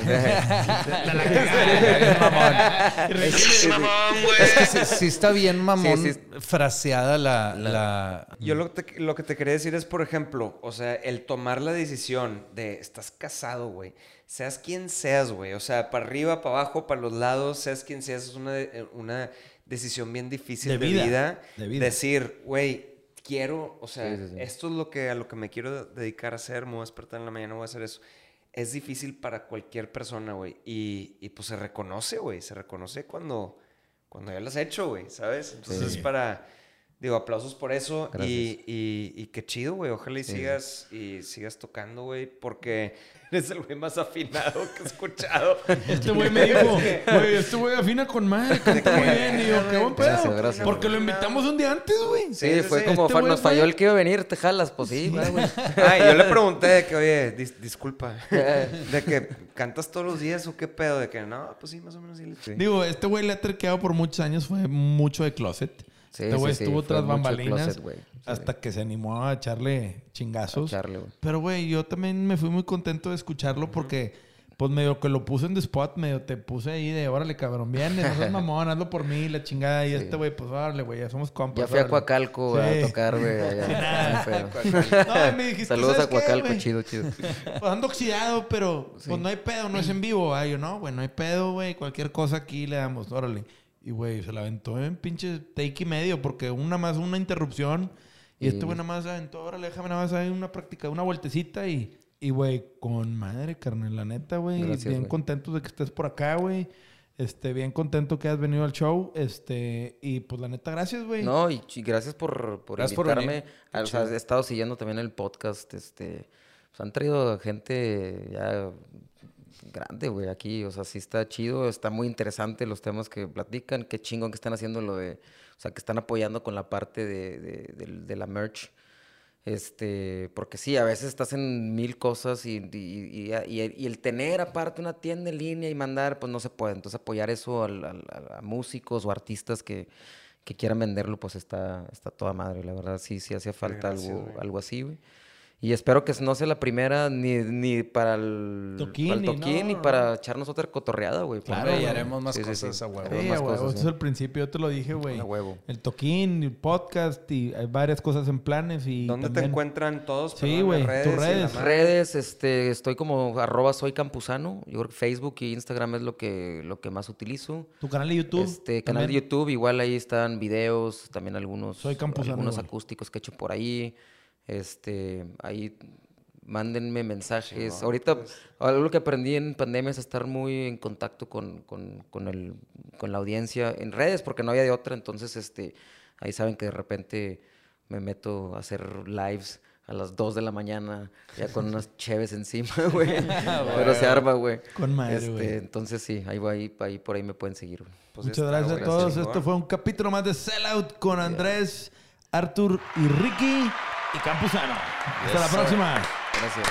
Es mamón, güey. Es que sí, sí está bien mamón Sí, sí. fraseada la... la- Yo lo que, te, lo que te quería decir es, por ejemplo, o sea, el tomar la decisión de estás casado, güey. Seas quien seas, güey. O sea, para arriba, para abajo, para los lados, seas quien seas, es una, de- una decisión bien difícil De de, vida, vida, de vida. Decir, güey, quiero, o sea, Sí, sí, sí. esto es lo que a lo que me quiero dedicar a hacer, me voy a despertar en la mañana, voy a hacer eso. Es difícil para cualquier persona, güey. Y, y pues se reconoce, güey. Se reconoce cuando, cuando ya lo has hecho, güey, ¿sabes? Entonces es para, digo, aplausos por eso. Y, y, y qué chido, güey. Ojalá y sigas, y sigas tocando, güey, porque eres el güey más afinado que he escuchado. Este güey me dijo, güey, este güey afina con madre, canta muy bien. Y yo, qué buen pedo. Gracias, gracias. Porque lo invitamos un día antes, güey. Sí, Sí, fue sí, como, este nos falló el que iba a venir, te jalas, pues sí, va, güey. [LAUGHS] Ah, yo le pregunté de que, oye, dis- disculpa, [LAUGHS] de que cantas todos los días o qué pedo, de que no, pues sí, más o menos sí. le- Digo, este güey le ha terqueado por muchos años, fue mucho de closet. Sí, este güey sí, sí, estuvo fue tras bambalinas closet. Sí. hasta que se animó a echarle chingazos. Echarle, güey. Pero, güey, yo también me fui muy contento de escucharlo porque, pues, medio que lo puse en the spot, medio te puse ahí de, órale, cabrón, viene, no seas [LAUGHS] mamón, hazlo por mí, la chingada. Y este güey, pues, órale, güey, ya somos compas. Ya fui a. Coacalco Sí. a tocar, güey. [LAUGHS] Sí. [LAUGHS] No, me dijiste, Saludos ¿sabes a Coacalco, chido, chido. Pues ando oxidado, pero pues no hay pedo, no es en vivo. Ah, yo no, güey, no hay pedo, güey. Cualquier cosa aquí le damos, órale. Y, güey, se la aventó en pinche take y medio, porque una más, una interrupción. Y este güey nada más aventó, órale, déjame nada más ahí una práctica, una vueltecita y, y, güey, con madre, carnal, la neta, güey. Bien güey. contentos de que estés por acá, güey. Este, bien contento que has venido al show. Este, y pues la neta, gracias, güey. No, y gracias por, por Gracias invitarme. o sea, he estado siguiendo también el podcast. Este, pues han traído gente ya grande, güey, aquí. O sea, sí está chido, está muy interesante los temas que platican. Qué chingón que están haciendo lo de... O sea, que están apoyando con la parte de, de- de- de la merch. Este, porque sí, a veces estás en mil cosas y, y- y- y- y el tener aparte una tienda en línea y mandar, pues no se puede. Entonces apoyar eso al- al- a, a músicos o artistas que, que quieran venderlo, pues está, está toda madre. La verdad, sí, sí hacía falta gracias, algo, güey. algo así, güey. Y espero que no sea la primera ni, ni para el Toquín, para el ni para echarnos otra cotorreada, güey. Claro, y haremos más sí, cosas sí. a huevo. Sí, más a huevo, cosas, eso sí. es el principio, yo te lo dije, güey. A huevo. El toquín, el podcast y hay varias cosas en planes y ¿Dónde te encuentran todos? Sí, güey, tus redes. Redes, este, estoy como arroba soy campusano. Yo creo que Facebook y Instagram es lo que, lo que más utilizo. Tu canal de YouTube. Este canal de. YouTube, igual ahí están videos, también algunos, Soy campusano, algunos acústicos que he hecho por ahí. Este, ahí mándenme mensajes. Ahorita, algo que aprendí en pandemia es estar muy en contacto con, con, con el, con la audiencia en redes, porque no había de otra. Entonces, este, ahí saben que de repente me meto a hacer lives a las 2 de la mañana, ya con unas [LAUGHS] cheves encima, güey. [LAUGHS] Pero se arma, güey. Con madre, Este, güey. entonces sí, ahí, va- ahí, ahí por ahí me pueden seguir. Pues Muchas está, gracias a todos. Esto fue un capítulo más de Sellout con Andrés, Artur y Ricky y Campuzano. Hasta la próxima. Gracias.